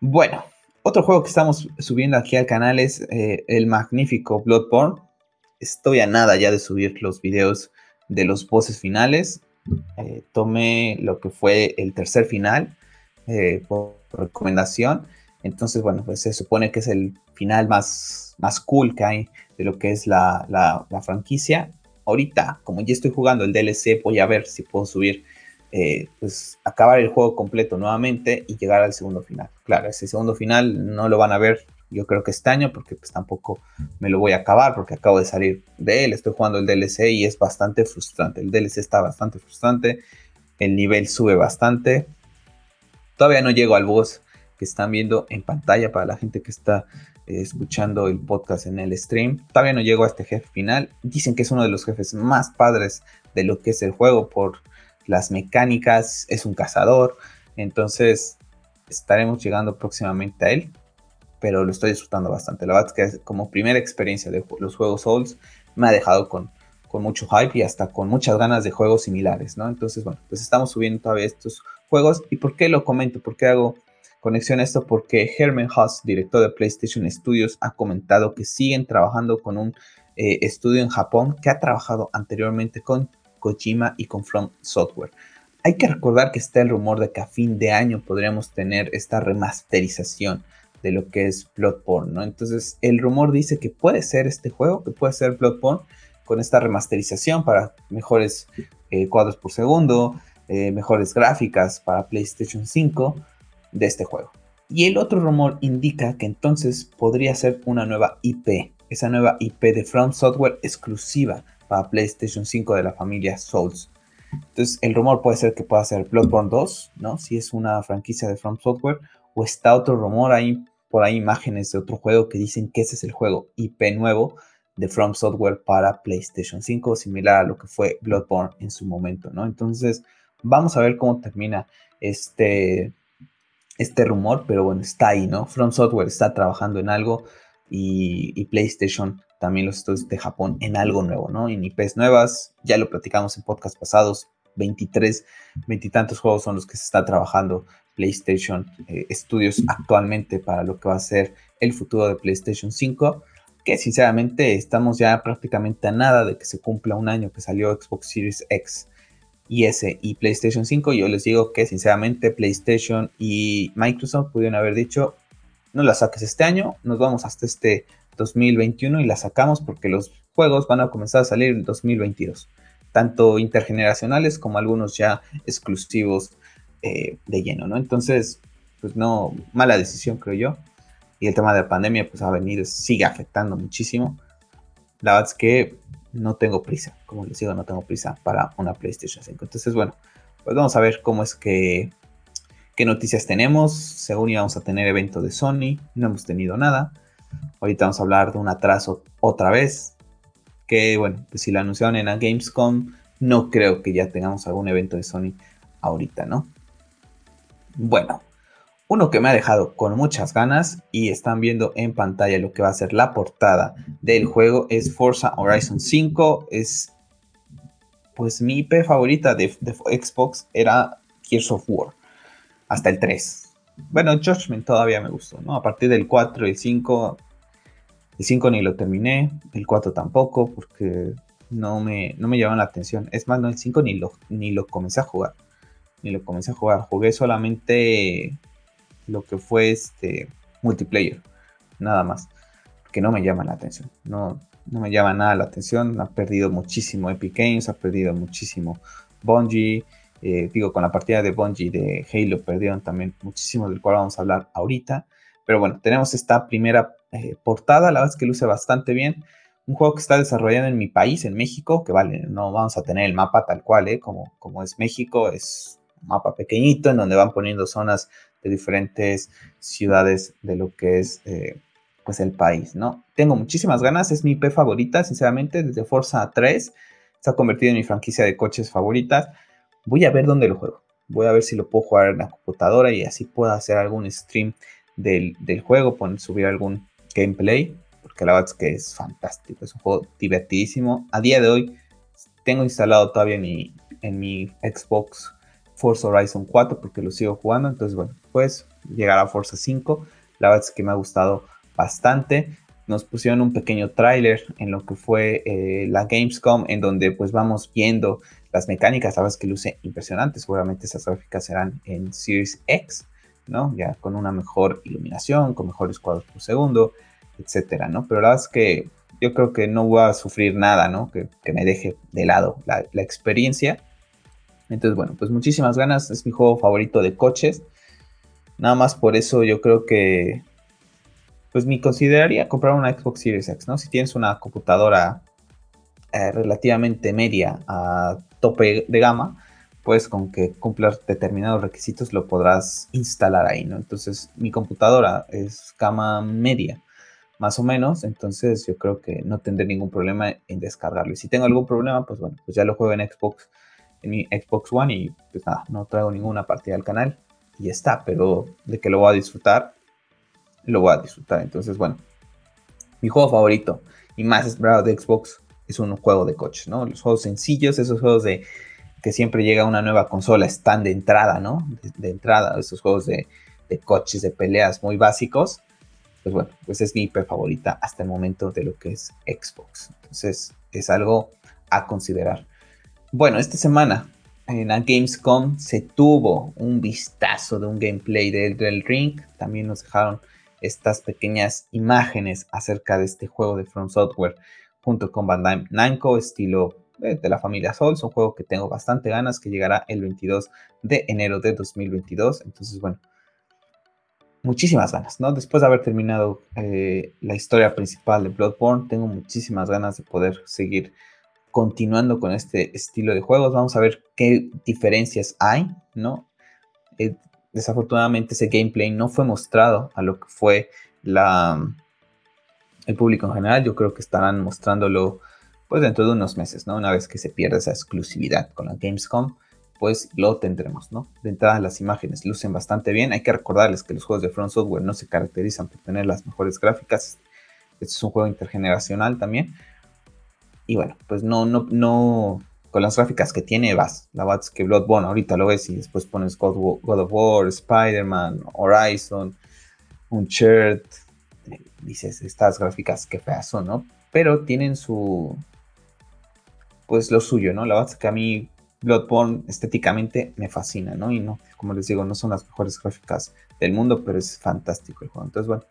Bueno, otro juego que estamos subiendo aquí al canal es eh, el magnífico Bloodborne. Estoy a nada ya de subir los videos de los bosses finales. Eh, tomé lo que fue el tercer final eh, por recomendación. Entonces, bueno, pues se supone que es el final más, más cool que hay de lo que es la, la, la franquicia. Ahorita, como ya estoy jugando el DLC, voy a ver si puedo subir eh, pues acabar el juego completo nuevamente y llegar al segundo final. Claro, ese segundo final no lo van a ver yo creo que este año porque pues tampoco me lo voy a acabar porque acabo de salir de él, estoy jugando el DLC y es bastante frustrante, el DLC está bastante frustrante, el nivel sube bastante, todavía no llego al boss que están viendo en pantalla para la gente que está eh, escuchando el podcast en el stream, todavía no llego a este jefe final, dicen que es uno de los jefes más padres de lo que es el juego por las mecánicas, es un cazador, entonces estaremos llegando próximamente a él, pero lo estoy disfrutando bastante. La verdad es que como primera experiencia de los juegos Souls me ha dejado con, con mucho hype y hasta con muchas ganas de juegos similares, ¿no? Entonces, bueno, pues estamos subiendo todavía estos juegos. ¿Y por qué lo comento? ¿Por qué hago conexión a esto? Porque Herman Haas, director de PlayStation Studios, ha comentado que siguen trabajando con un eh, estudio en Japón que ha trabajado anteriormente con Kojima y con From Software. Hay que recordar que está el rumor de que a fin de año podríamos tener esta remasterización de lo que es Bloodborne, ¿no? Entonces el rumor dice que puede ser este juego, que puede ser Bloodborne con esta remasterización para mejores eh, cuadros por segundo, eh, mejores gráficas para PlayStation 5 de este juego. Y el otro rumor indica que entonces podría ser una nueva IP, esa nueva IP de From Software exclusiva para PlayStation 5 de la familia Souls. Entonces, el rumor puede ser que pueda ser Bloodborne 2, ¿no? Si es una franquicia de From Software, o está otro rumor ahí, por ahí imágenes de otro juego que dicen que ese es el juego IP nuevo de From Software para PlayStation 5, similar a lo que fue Bloodborne en su momento, ¿no? Entonces, Vamos a ver cómo termina este, este rumor, pero bueno, está ahí, ¿no? From Software está trabajando en algo y, PlayStation también los estudios de Japón en algo nuevo, ¿no? En IPs nuevas, ya lo platicamos en podcast pasados, 23, veintitantos juegos son los que se está trabajando PlayStation eh, Studios actualmente para lo que va a ser el futuro de PlayStation 5, que sinceramente estamos ya prácticamente a nada de que se cumpla un año que salió Xbox Series X y S y PlayStation 5. Yo les digo que sinceramente PlayStation y Microsoft pudieron haber dicho, no la saques este año, nos vamos hasta este 2021 y la sacamos porque los juegos van a comenzar a salir en 2022, tanto intergeneracionales como algunos ya exclusivos eh, de lleno, ¿no? Entonces, pues no, mala decisión creo yo. Y el tema de la pandemia pues ha venido, sigue afectando muchísimo. La verdad es que no tengo prisa, como les digo, no tengo prisa para una PlayStation 5. Entonces, bueno, pues vamos a ver cómo es que qué noticias tenemos. Según íbamos a tener evento de Sony, no hemos tenido nada. Ahorita vamos a hablar de un atraso otra vez. Que bueno, pues si lo anunciaron en la Gamescom, no creo que ya tengamos algún evento de Sony ahorita, ¿no? Bueno, uno que me ha dejado con muchas ganas y están viendo en pantalla lo que va a ser la portada del juego es Forza Horizon 5. Es pues mi IP favorita de, de Xbox era Gears of War hasta el 3. Bueno, Judgment todavía me gustó, ¿no? A partir del 4 y el 5, el 5 ni lo terminé, el 4 tampoco, porque no me, no me la atención. Es más, no, el 5 ni lo, ni lo comencé a jugar. Ni lo comencé a jugar. Jugué solamente lo que fue este multiplayer, nada más. Que no me llama la atención. No, no me llama nada la atención. Ha perdido muchísimo Epic Games, ha perdido muchísimo Bungie. Eh, digo, con la partida de Bungie de Halo perdieron también muchísimo, del cual vamos a hablar ahorita. Pero bueno, tenemos esta primera eh, portada, la verdad es que luce bastante bien. Un juego que está desarrollado en mi país, en México, que vale, no vamos a tener el mapa tal cual, ¿eh? como, como es México, es un mapa pequeñito en donde van poniendo zonas de diferentes ciudades de lo que es pues el país, ¿no? Tengo muchísimas ganas, es mi IP favorita, sinceramente, desde Forza 3 se ha convertido en mi franquicia de coches favoritas voy a ver dónde lo juego. Voy a ver si lo puedo jugar en la computadora y así puedo hacer algún stream del, juego, poner, subir algún gameplay, porque la verdad es que es fantástico, es un juego divertidísimo. A día de hoy tengo instalado todavía en mi, en mi Xbox Forza Horizon 4 porque lo sigo jugando, entonces bueno, pues llegar a Forza 5, la verdad es que me ha gustado bastante. Nos pusieron un pequeño tráiler en lo que fue eh, la Gamescom, en donde pues vamos viendo las mecánicas, sabes que luce impresionante. Seguramente esas gráficas serán en Series X, ¿no? Ya con una mejor iluminación, con mejores cuadros por segundo, etcétera, ¿no? Pero la verdad es que yo creo que no voy a sufrir nada, ¿no? Que, me deje de lado la, experiencia. Entonces, bueno, pues muchísimas ganas. Es mi juego favorito de coches. Nada más por eso yo creo que, pues me consideraría comprar una Xbox Series X, ¿no? Si tienes una computadora eh, relativamente media a tope de gama, pues con que cumplas determinados requisitos lo podrás instalar ahí, ¿no? Entonces mi computadora es gama media, más o menos, entonces yo creo que no tendré ningún problema en descargarlo. Y si tengo algún problema, pues bueno, pues ya lo juego en Xbox, en mi Xbox One y pues nada, no traigo ninguna partida al canal y ya está, pero de que lo voy a disfrutar, lo voy a disfrutar. Entonces, bueno, mi juego favorito y más esperado de Xbox es un juego de coches, ¿no? Los juegos sencillos, esos juegos de que siempre llega una nueva consola, están de entrada, ¿no? De, entrada, esos juegos de, coches, de peleas muy básicos. Pues bueno, pues es mi IP favorita hasta el momento de lo que es Xbox. Entonces, es algo a considerar. Bueno, esta semana en la Gamescom se tuvo un vistazo de un gameplay del, del Ring. También nos dejaron estas pequeñas imágenes acerca de este juego de From Software junto con Bandai Namco, estilo eh, de la familia Souls, un juego que tengo bastante ganas, que llegará el 22 de enero de 2022. Entonces, bueno, muchísimas ganas, ¿no? Después de haber terminado eh, la historia principal de Bloodborne, tengo muchísimas ganas de poder seguir continuando con este estilo de juegos. Vamos a ver qué diferencias hay, ¿no? Eh, desafortunadamente ese gameplay no fue mostrado a lo que fue la el público en general, yo creo que estarán mostrándolo pues dentro de unos meses, ¿no? Una vez que se pierda esa exclusividad con la Gamescom pues lo tendremos, ¿no? De entrada las imágenes lucen bastante bien. Hay que recordarles que los juegos de Front Software no se caracterizan por tener las mejores gráficas. Este es un juego intergeneracional también. Y bueno, pues no, no, no, con las gráficas que tiene vas. La vas que Bloodborne ahorita lo ves y después pones God, of War, Spider-Man, Horizon, Uncharted. Dices, estas gráficas que feas son, ¿no? Pero tienen su, pues lo suyo, ¿no? La verdad es que a mí Bloodborne estéticamente me fascina, ¿no? Y no, como les digo, no son las mejores gráficas del mundo, pero es fantástico el juego. Entonces, bueno,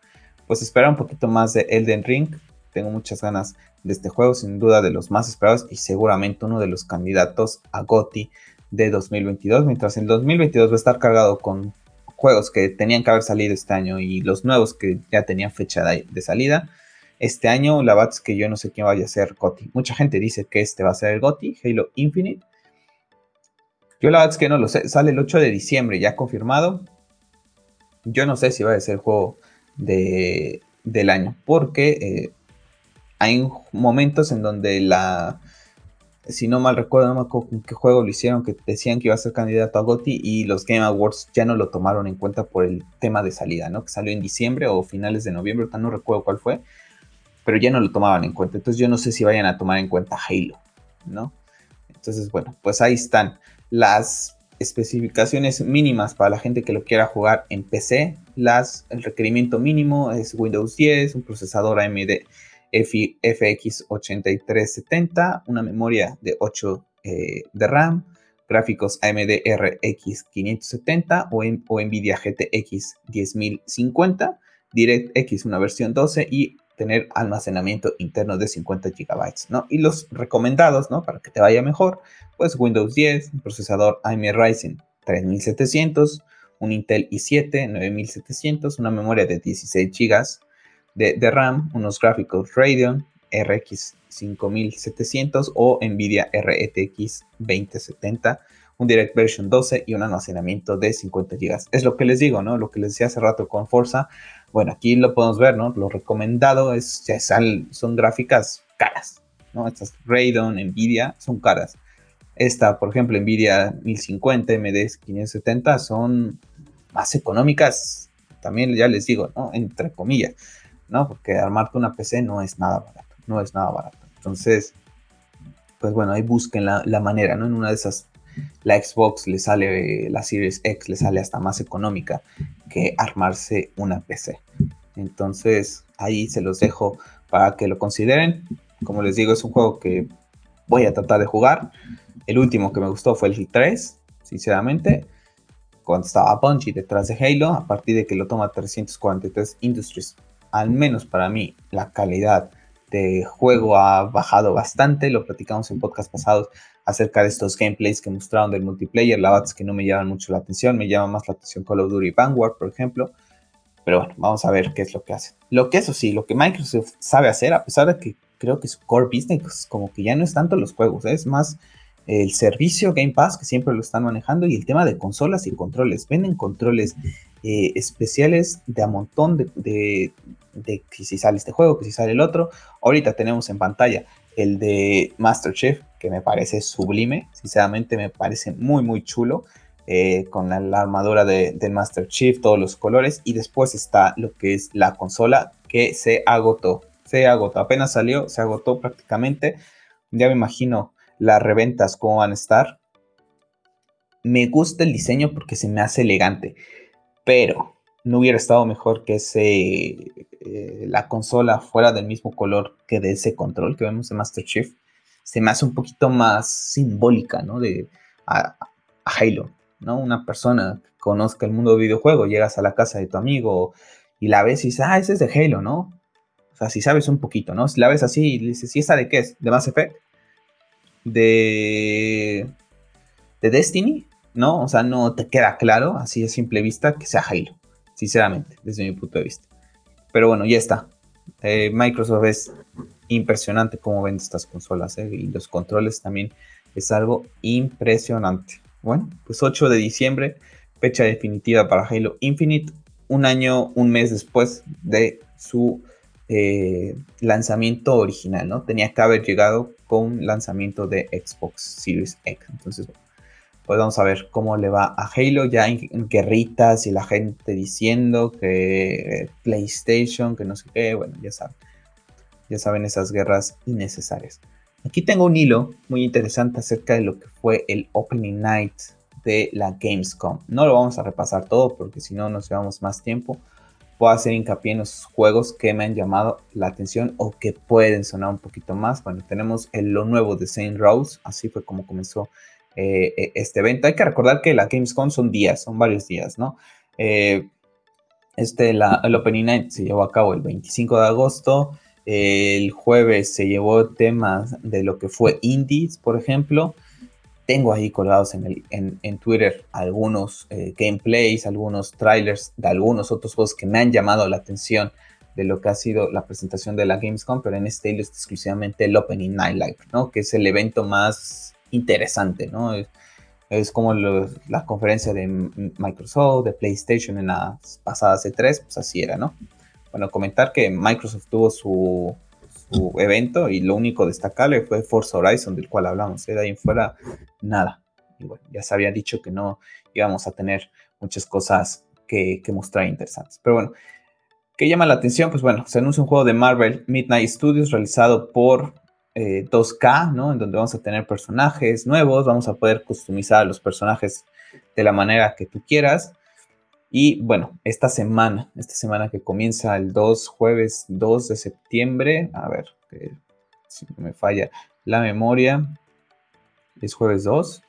pues espera un poquito más de Elden Ring. Tengo muchas ganas de este juego, sin duda de los más esperados y seguramente uno de los candidatos a GOTY de 2022, mientras el 2022 va a estar cargado con juegos que tenían que haber salido este año y los nuevos que ya tenían fecha de, de salida este año, la verdad es que yo no sé quién vaya a ser GOTI. Mucha gente dice que este va a ser el GOTI, Halo Infinite. Yo la verdad es que no lo sé. Sale el 8 de diciembre, ya confirmado. Yo no sé si va a ser el juego de, del año, porque eh, hay momentos en donde la, si no mal recuerdo, no me acuerdo con qué juego lo hicieron, que decían que iba a ser candidato a GOTI y los Game Awards ya no lo tomaron en cuenta por el tema de salida, ¿no? Que salió en diciembre o finales de noviembre, no recuerdo cuál fue pero ya no lo tomaban en cuenta. Entonces yo no sé si vayan a tomar en cuenta Halo, ¿no? Entonces, bueno, pues ahí están las especificaciones mínimas para la gente que lo quiera jugar en PC. Las, el requerimiento mínimo es Windows 10, un procesador AMD FX 8370, una memoria de 8 eh, de RAM, gráficos AMD RX 570 o, Nvidia GTX 10050, DirectX una versión 12 y tener almacenamiento interno de 50 GB, ¿no? Y los recomendados, ¿no? Para que te vaya mejor, pues Windows 10, un procesador AMD Ryzen 3700, un Intel i7 9700, una memoria de 16 GB de, RAM, unos gráficos Radeon RX 5700 o Nvidia RTX 2070 un Direct Version 12 y un almacenamiento de 50 GB. Es lo que les digo, ¿no? Lo que les decía hace rato con Forza. Bueno, aquí lo podemos ver, ¿no? Lo recomendado es, son gráficas caras, ¿no? Estas Radeon, Nvidia, son caras. Esta, por ejemplo, Nvidia 1050, MD 570 son más económicas, también ya les digo, ¿no? Entre comillas, ¿no? Porque armarte una PC no es nada barato, no es nada barato. Entonces, pues bueno, ahí busquen la, la manera, ¿no? En una de esas la Xbox le sale, la Series X le sale hasta más económica que armarse una PC. Entonces ahí se los dejo para que lo consideren. Como les digo, es un juego que voy a tratar de jugar. El último que me gustó fue el 3, sinceramente. Cuando estaba Bungie detrás de Halo, a partir de que lo toma 343 Industries, al menos para mí, la calidad de juego ha bajado bastante. Lo platicamos en podcast pasados acerca de estos gameplays que mostraron del multiplayer. La verdad que no me llaman mucho la atención, me llama más la atención Call of Duty Vanguard, por ejemplo. Pero bueno, vamos a ver qué es lo que hace. Lo que eso sí, lo que Microsoft sabe hacer, a pesar de que creo que su core business como que ya no es tanto los juegos, es más el servicio Game Pass que siempre lo están manejando y el tema de consolas y controles. Venden controles eh, especiales de a montón de, de, que si sale este juego, que si sale el otro. Ahorita tenemos en pantalla el de Master Chief, que me parece sublime, sinceramente me parece muy, muy chulo. Eh, con la, armadura de, del Master Chief, todos los colores, y después está lo que es la consola que se agotó, se agotó, apenas salió, se agotó prácticamente, ya me imagino las reventas cómo van a estar. Me gusta el diseño porque se me hace elegante, pero no hubiera estado mejor que ese eh, la consola fuera del mismo color que de ese control que vemos en Master Chief, se me hace un poquito más simbólica, ¿no? De a, Halo, ¿no? Una persona que conozca el mundo de videojuego, llegas a la casa de tu amigo y la ves y dices, ah, ese es de Halo, ¿no? O sea, si sabes un poquito, ¿no? Si la ves así y dices, ¿y esta de qué es? ¿De Mass Effect? ¿De, de Destiny? ¿No? O sea, no te queda claro, así a simple vista, que sea Halo, sinceramente, desde mi punto de vista. Pero bueno, ya está. Eh, Microsoft es impresionante cómo vende estas consolas eh, y los controles también es algo impresionante. Bueno, pues 8 de diciembre, fecha definitiva para Halo Infinite, un año, un mes después de su eh, lanzamiento original, ¿no? Tenía que haber llegado con lanzamiento de Xbox Series X. Entonces, pues vamos a ver cómo le va a Halo. Ya en guerritas y la gente diciendo que PlayStation, que no sé qué, bueno, ya saben. Ya saben esas guerras innecesarias. Aquí tengo un hilo muy interesante acerca de lo que fue el Opening Night de la Gamescom. No lo vamos a repasar todo porque si no nos llevamos más tiempo. Puedo hacer hincapié en los juegos que me han llamado la atención o que pueden sonar un poquito más. Bueno, tenemos el, lo nuevo de Saint Rose, así fue como comenzó eh, e, este evento. Hay que recordar que la Gamescom son días, son varios días, ¿no? Eh, este, la, el Opening Night se llevó a cabo el 25 de agosto. el jueves se llevó temas de lo que fue Indies, por ejemplo. Tengo ahí colgados en, el, en, Twitter algunos eh, gameplays, algunos trailers de algunos otros juegos que me han llamado la atención de lo que ha sido la presentación de la Gamescom, pero en este hilo es exclusivamente el Opening Night Live, ¿no? Que es el evento más interesante, ¿no? Es, como la conferencia de Microsoft, de PlayStation en las pasadas E3, pues así era, ¿no? Bueno, comentar que Microsoft tuvo su, evento y lo único destacable fue Forza Horizon, del cual hablamos. De ahí en fuera, nada. Y bueno, ya se había dicho que no íbamos a tener muchas cosas que, que mostrar interesantes. Pero bueno, ¿qué llama la atención? Pues bueno, se anuncia un juego de Marvel Midnight Studios realizado por 2K, eh, ¿no? En donde vamos a tener personajes nuevos, vamos a poder customizar los personajes de la manera que tú quieras. Y bueno, esta semana, esta semana que comienza el 2, jueves 2 de septiembre, a ver, que si no me falla la memoria, es jueves 2.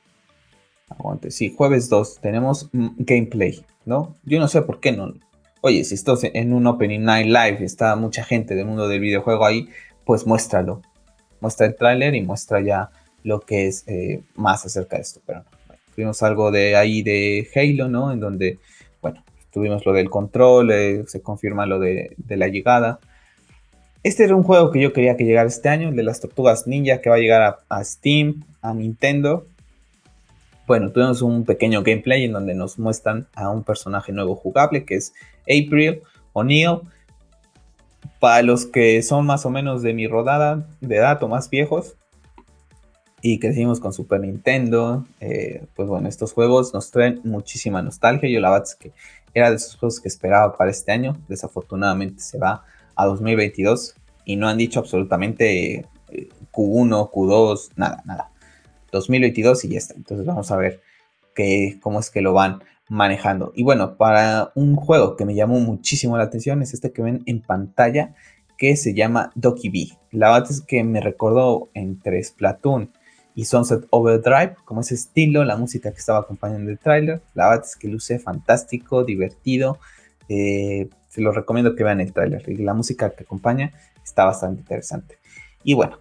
Aguante, sí, jueves 2 tenemos gameplay, ¿no? Yo no sé por qué no. Oye, si estás en un Opening Night Live, está mucha gente del mundo del videojuego ahí, pues muéstralo muestra el tráiler y muestra ya lo que es eh, más acerca de esto. Pero bueno, tuvimos algo de ahí de Halo, ¿no? En donde, bueno, tuvimos lo del control, eh, se confirma lo de, la llegada. Este era un juego que yo quería que llegara este año, el de las tortugas ninja, que va a llegar a, Steam, a Nintendo. Bueno, tuvimos un pequeño gameplay en donde nos muestran a un personaje nuevo jugable, que es April O'Neil, para los que son más o menos de mi rodada de edad o más viejos y crecimos con Super Nintendo, eh, pues bueno, estos juegos nos traen muchísima nostalgia. Yo la verdad es que era de esos juegos que esperaba para este año. Desafortunadamente se va a 2022 y no han dicho absolutamente Q1, Q2, nada, nada. 2022 y ya está. Entonces vamos a ver cómo es que lo van manejando. Y bueno, para un juego que me llamó muchísimo la atención es este que ven en pantalla que se llama Doki B. La verdad es que me recordó entre Splatoon y Sunset Overdrive, como ese estilo, la música que estaba acompañando el tráiler. La verdad es que luce fantástico, divertido. Eh, se lo recomiendo que vean el tráiler. La música que acompaña está bastante interesante. Y bueno,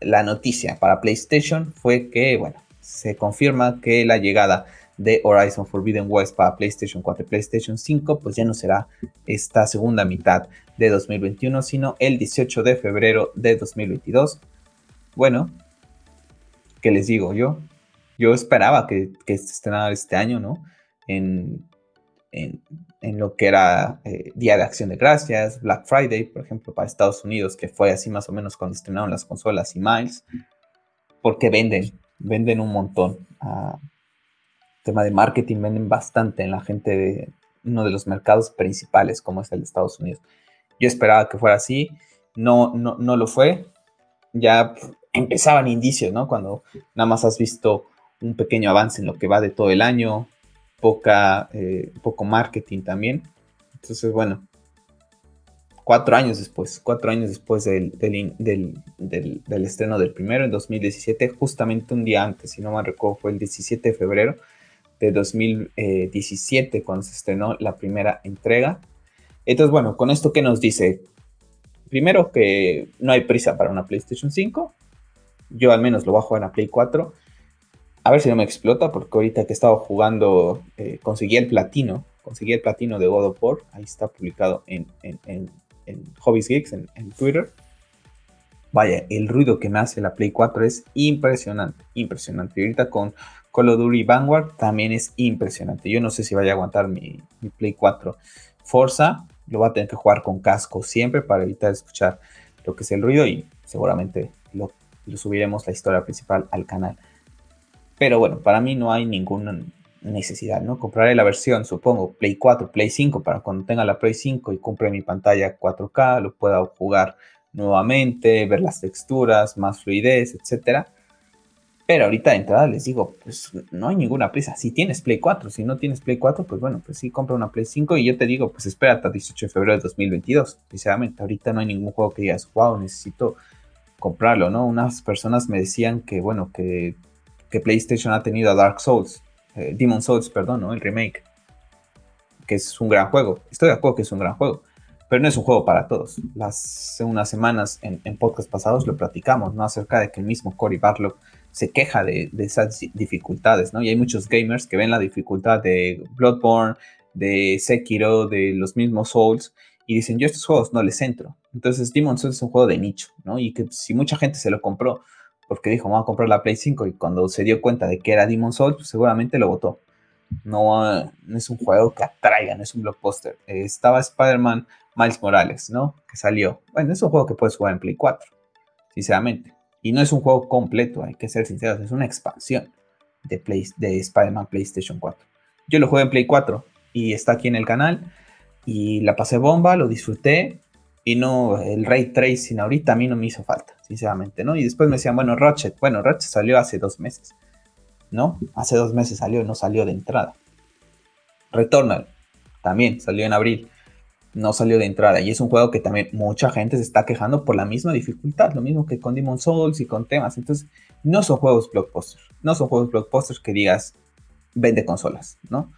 la noticia para PlayStation fue que, bueno, se confirma que la llegada de Horizon Forbidden West para PlayStation 4 y PlayStation 5, pues ya no será esta segunda mitad de 2021, sino el 18 de febrero de 2022. Bueno, ¿qué les digo yo? Yo esperaba que, que se estrenara este año, ¿no? En, en, lo que era eh, Día de Acción de Gracias, Black Friday, por ejemplo, para Estados Unidos, que fue así más o menos cuando estrenaron las consolas y Miles, porque venden, venden un montón. a tema de marketing venden bastante en la gente de uno de los mercados principales como es el de Estados Unidos. Yo esperaba que fuera así, no, no, no lo fue. Ya empezaban indicios, ¿no? Cuando nada más has visto un pequeño avance en lo que va de todo el año, poca, eh, poco marketing también. Entonces, bueno, cuatro años después, cuatro años después del, del, del, estreno del primero, en 2017, justamente un día antes, si no me recuerdo, fue el 17 de febrero, de 2017 cuando se estrenó la primera entrega. Entonces, bueno, con esto, ¿qué nos dice? Primero que no hay prisa para una PlayStation 5. Yo al menos lo jugar en la Play 4. A ver si no me explota, porque ahorita que he estado jugando, eh, conseguí el platino. Conseguí el platino de God of War. Ahí está publicado en, en, en, Hobbies Geeks, en, Twitter. Vaya, el ruido que me hace la Play 4 es impresionante, impresionante. Y ahorita con Call of Duty Vanguard también es impresionante. Yo no sé si vaya a aguantar mi, Play 4 Forza. Lo va a tener que jugar con casco siempre para evitar escuchar lo que es el ruido y seguramente lo, subiremos la historia principal al canal. Pero bueno, para mí no hay ninguna necesidad, ¿no? Compraré la versión, supongo, Play 4, Play 5, para cuando tenga la Play 5 y compre mi pantalla 4K, lo pueda jugar nuevamente, ver las texturas, más fluidez, etcétera. Pero ahorita de entrada les digo, pues no hay ninguna prisa. Si tienes Play 4, si no tienes Play 4, pues bueno, pues sí, compra una Play 5 y yo te digo, pues espera hasta 18 de febrero de 2022. Sinceramente, ahorita no hay ningún juego que digas, wow, necesito comprarlo, ¿no? Unas personas me decían que, bueno, que, que PlayStation ha tenido a Dark Souls, eh, Demon Souls, perdón, ¿no? El remake, que es un gran juego. Estoy de acuerdo que es un gran juego pero no es un juego para todos. Las, unas semanas en, en podcast pasados lo platicamos, ¿no? Acerca de que el mismo Cory Barlow se queja de, esas dificultades, ¿no? Y hay muchos gamers que ven la dificultad de Bloodborne, de Sekiro, de los mismos Souls, y dicen, yo estos juegos no les entro. Entonces Demon Souls es un juego de nicho, ¿no? Y que si mucha gente se lo compró porque dijo, vamos a comprar la Play 5, y cuando se dio cuenta de que era Demon Souls, pues seguramente lo votó. No, no es un juego que atraiga, no es un blockbuster. estaba Spider-Man Miles Morales, ¿no? Que salió. Bueno, es un juego que puedes jugar en Play 4, sinceramente. Y no es un juego completo, hay que ser sinceros, es una expansión de, de Spider-Man PlayStation 4. Yo lo jugué en Play 4 y está aquí en el canal y la pasé bomba, lo disfruté y no, el ray tracing ahorita a mí no me hizo falta, sinceramente, ¿no? Y después me decían, bueno, Ratchet, bueno, Ratchet salió hace dos meses, ¿no? Hace dos meses salió, no salió de entrada. Returnal también salió en abril no salió de entrada. Y es un juego que también mucha gente se está quejando por la misma dificultad, lo mismo que con Demon Souls y con temas. Entonces, no son juegos blockbusters, no son juegos blockbusters que digas vende consolas, ¿no?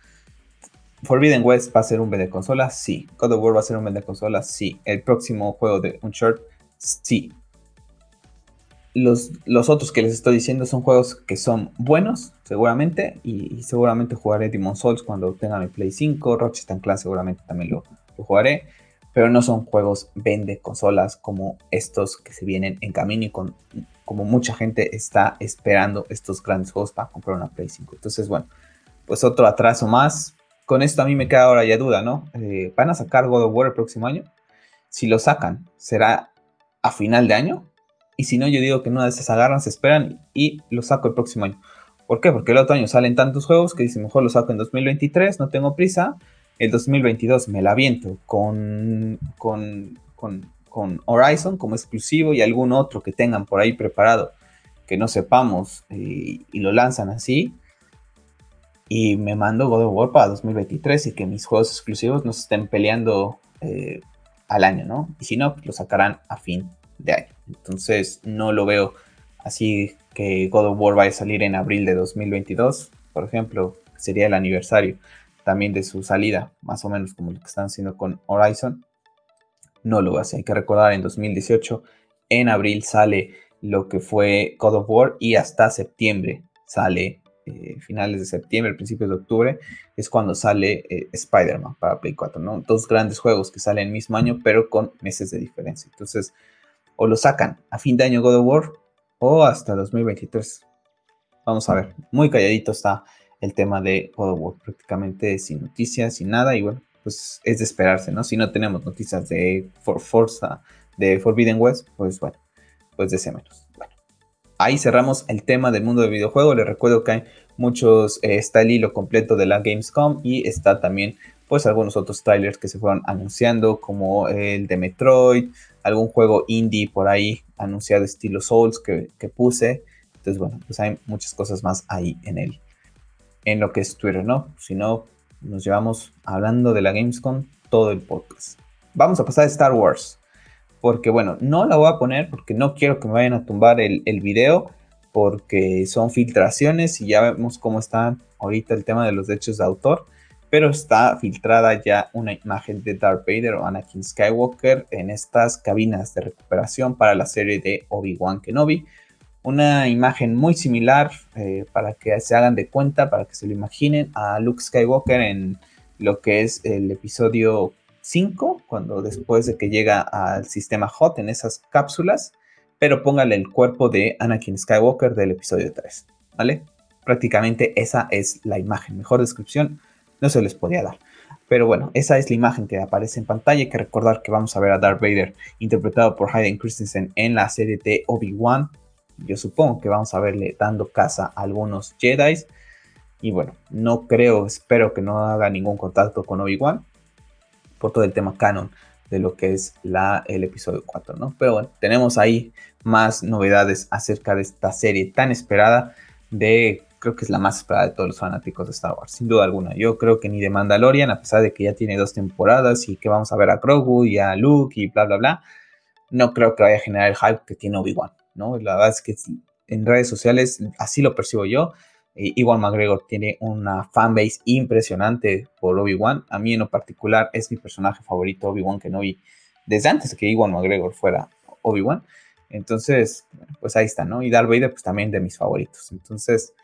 Forbidden West va a ser un vende consolas, sí. God of War va a ser un vende consolas, sí. El próximo juego de Uncharted, sí. Los, los, otros que les estoy diciendo son juegos que son buenos, seguramente, y, seguramente jugaré Demon Souls cuando tenga mi Play 5, Rochester Class seguramente también lo, lo jugaré, pero no son juegos vende consolas como estos que se vienen en camino y con, como mucha gente está esperando estos grandes juegos para comprar una Play 5. Entonces, bueno, pues otro atraso más. Con esto a mí me queda ahora ya duda, ¿no? Eh, ¿Van a sacar God of War el próximo año? Si lo sacan, ¿será a final de año? Y si no, yo digo que no de esas agarran, se esperan y lo saco el próximo año. ¿Por qué? Porque el otro año salen tantos juegos que dicen, mejor lo saco en 2023, no tengo prisa el 2022 me la aviento con, con, Horizon como exclusivo y algún otro que tengan por ahí preparado que no sepamos eh, y lo lanzan así. Y me mando God of War para 2023 y que mis juegos exclusivos no estén peleando eh, al año, ¿no? Y si no, pues lo sacarán a fin de año. Entonces no lo veo así que God of War vaya a salir en abril de 2022, por ejemplo, sería el aniversario también de su salida, más o menos como lo que están haciendo con Horizon, no lo hace. Hay que recordar, en 2018, en abril sale lo que fue God of War y hasta septiembre sale, eh, finales de septiembre, principios de octubre, es cuando sale eh, Spider-Man para Play 4, ¿no? Dos grandes juegos que salen el mismo año, pero con meses de diferencia. Entonces, o lo sacan a fin de año God of War o hasta 2023. Vamos a ver, muy calladito está el tema de God of prácticamente sin noticias, sin nada, y bueno, pues es de esperarse, ¿no? Si no tenemos noticias de For Forza, de Forbidden West, pues bueno, pues de ese menos. Bueno, ahí cerramos el tema del mundo del videojuego. Les recuerdo que hay muchos, eh, está el hilo completo de la Gamescom y está también pues algunos otros trailers que se fueron anunciando como el de Metroid, algún juego indie por ahí anunciado estilo Souls que, que puse. Entonces bueno, pues hay muchas cosas más ahí en el, en lo que es Twitter, ¿no? Si no, nos llevamos hablando de la Gamescom todo el podcast. Vamos a pasar a Star Wars. Porque bueno, no la voy a poner porque no quiero que me vayan a tumbar el, el video. Porque son filtraciones y ya vemos cómo está ahorita el tema de los derechos de autor. Pero está filtrada ya una imagen de Darth Vader o Anakin Skywalker en estas cabinas de recuperación para la serie de Obi-Wan Kenobi una imagen muy similar eh, para que se hagan de cuenta, para que se lo imaginen a Luke Skywalker en lo que es el episodio 5, cuando después de que llega al sistema Hot en esas cápsulas, pero póngale el cuerpo de Anakin Skywalker del episodio 3, ¿vale? Prácticamente esa es la imagen, mejor descripción no se les podía dar. Pero bueno, esa es la imagen que aparece en pantalla. Hay que recordar que vamos a ver a Darth Vader interpretado por Hayden Christensen en la serie de Obi-Wan yo supongo que vamos a verle dando casa a algunos Jedi. Y bueno, no creo, espero que no haga ningún contacto con Obi-Wan por todo el tema canon de lo que es la, el episodio 4, ¿no? Pero bueno, tenemos ahí más novedades acerca de esta serie tan esperada de creo que es la más esperada de todos los fanáticos de Star Wars, sin duda alguna. Yo creo que ni de Mandalorian, a pesar de que ya tiene dos temporadas y que vamos a ver a Grogu y a Luke y bla, bla, bla, no creo que vaya a generar el hype que tiene Obi-Wan, ¿no? La verdad es que en redes sociales así lo percibo yo. Iwan McGregor tiene una fanbase impresionante por Obi-Wan. A mí en lo particular es mi personaje favorito, Obi-Wan Kenobi, desde antes de que Iwan McGregor fuera Obi-Wan. Entonces, pues ahí está, ¿no? Y Darth Vader, pues también de mis favoritos. Entonces,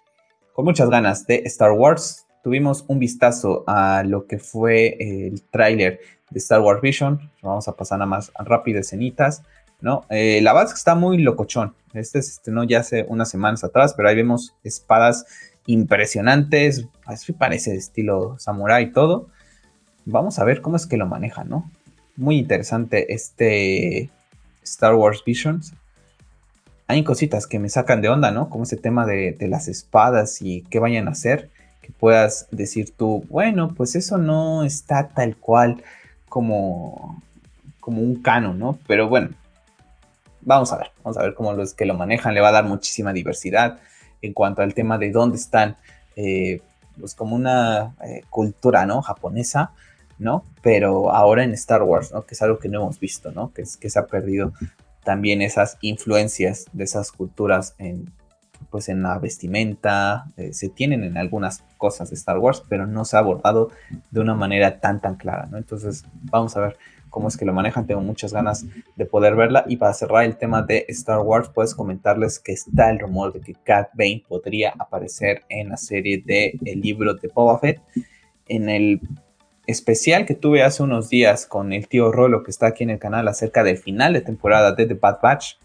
con muchas ganas de Star Wars. Tuvimos un vistazo a lo que fue el tráiler de Star Wars Vision. Vamos a pasar a más rápidas escenitas, ¿no? Eh, la base está muy locochón. Este se estrenó ya hace unas semanas atrás, pero ahí vemos espadas impresionantes. Así parece de estilo samurai y todo. Vamos a ver cómo es que lo manejan, ¿no? Muy interesante este Star Wars Visions hay cositas que me sacan de onda, ¿no? Como ese tema de, las espadas y qué vayan a hacer, que puedas decir tú, bueno, pues eso no está tal cual como, como un canon, ¿no? Pero bueno, vamos a ver, vamos a ver cómo los que lo manejan le va a dar muchísima diversidad en cuanto al tema de dónde están, eh, pues como una eh, cultura, ¿no? Japonesa, ¿no? Pero ahora en Star Wars, ¿no? Que es algo que no hemos visto, ¿no? Que, es, se ha perdido también esas influencias de esas culturas en, pues en la vestimenta, eh, se tienen en algunas cosas de Star Wars, pero no se ha abordado de una manera tan tan clara, ¿no? Entonces vamos a ver cómo es que lo manejan, tengo muchas ganas de poder verla. Y para cerrar el tema de Star Wars, puedes comentarles que está el rumor de que Cat Bane podría aparecer en la serie de el libro de Boba Fett. En el especial que tuve hace unos días con el tío Rolo que está aquí en el canal acerca del final de temporada de The Bad Batch,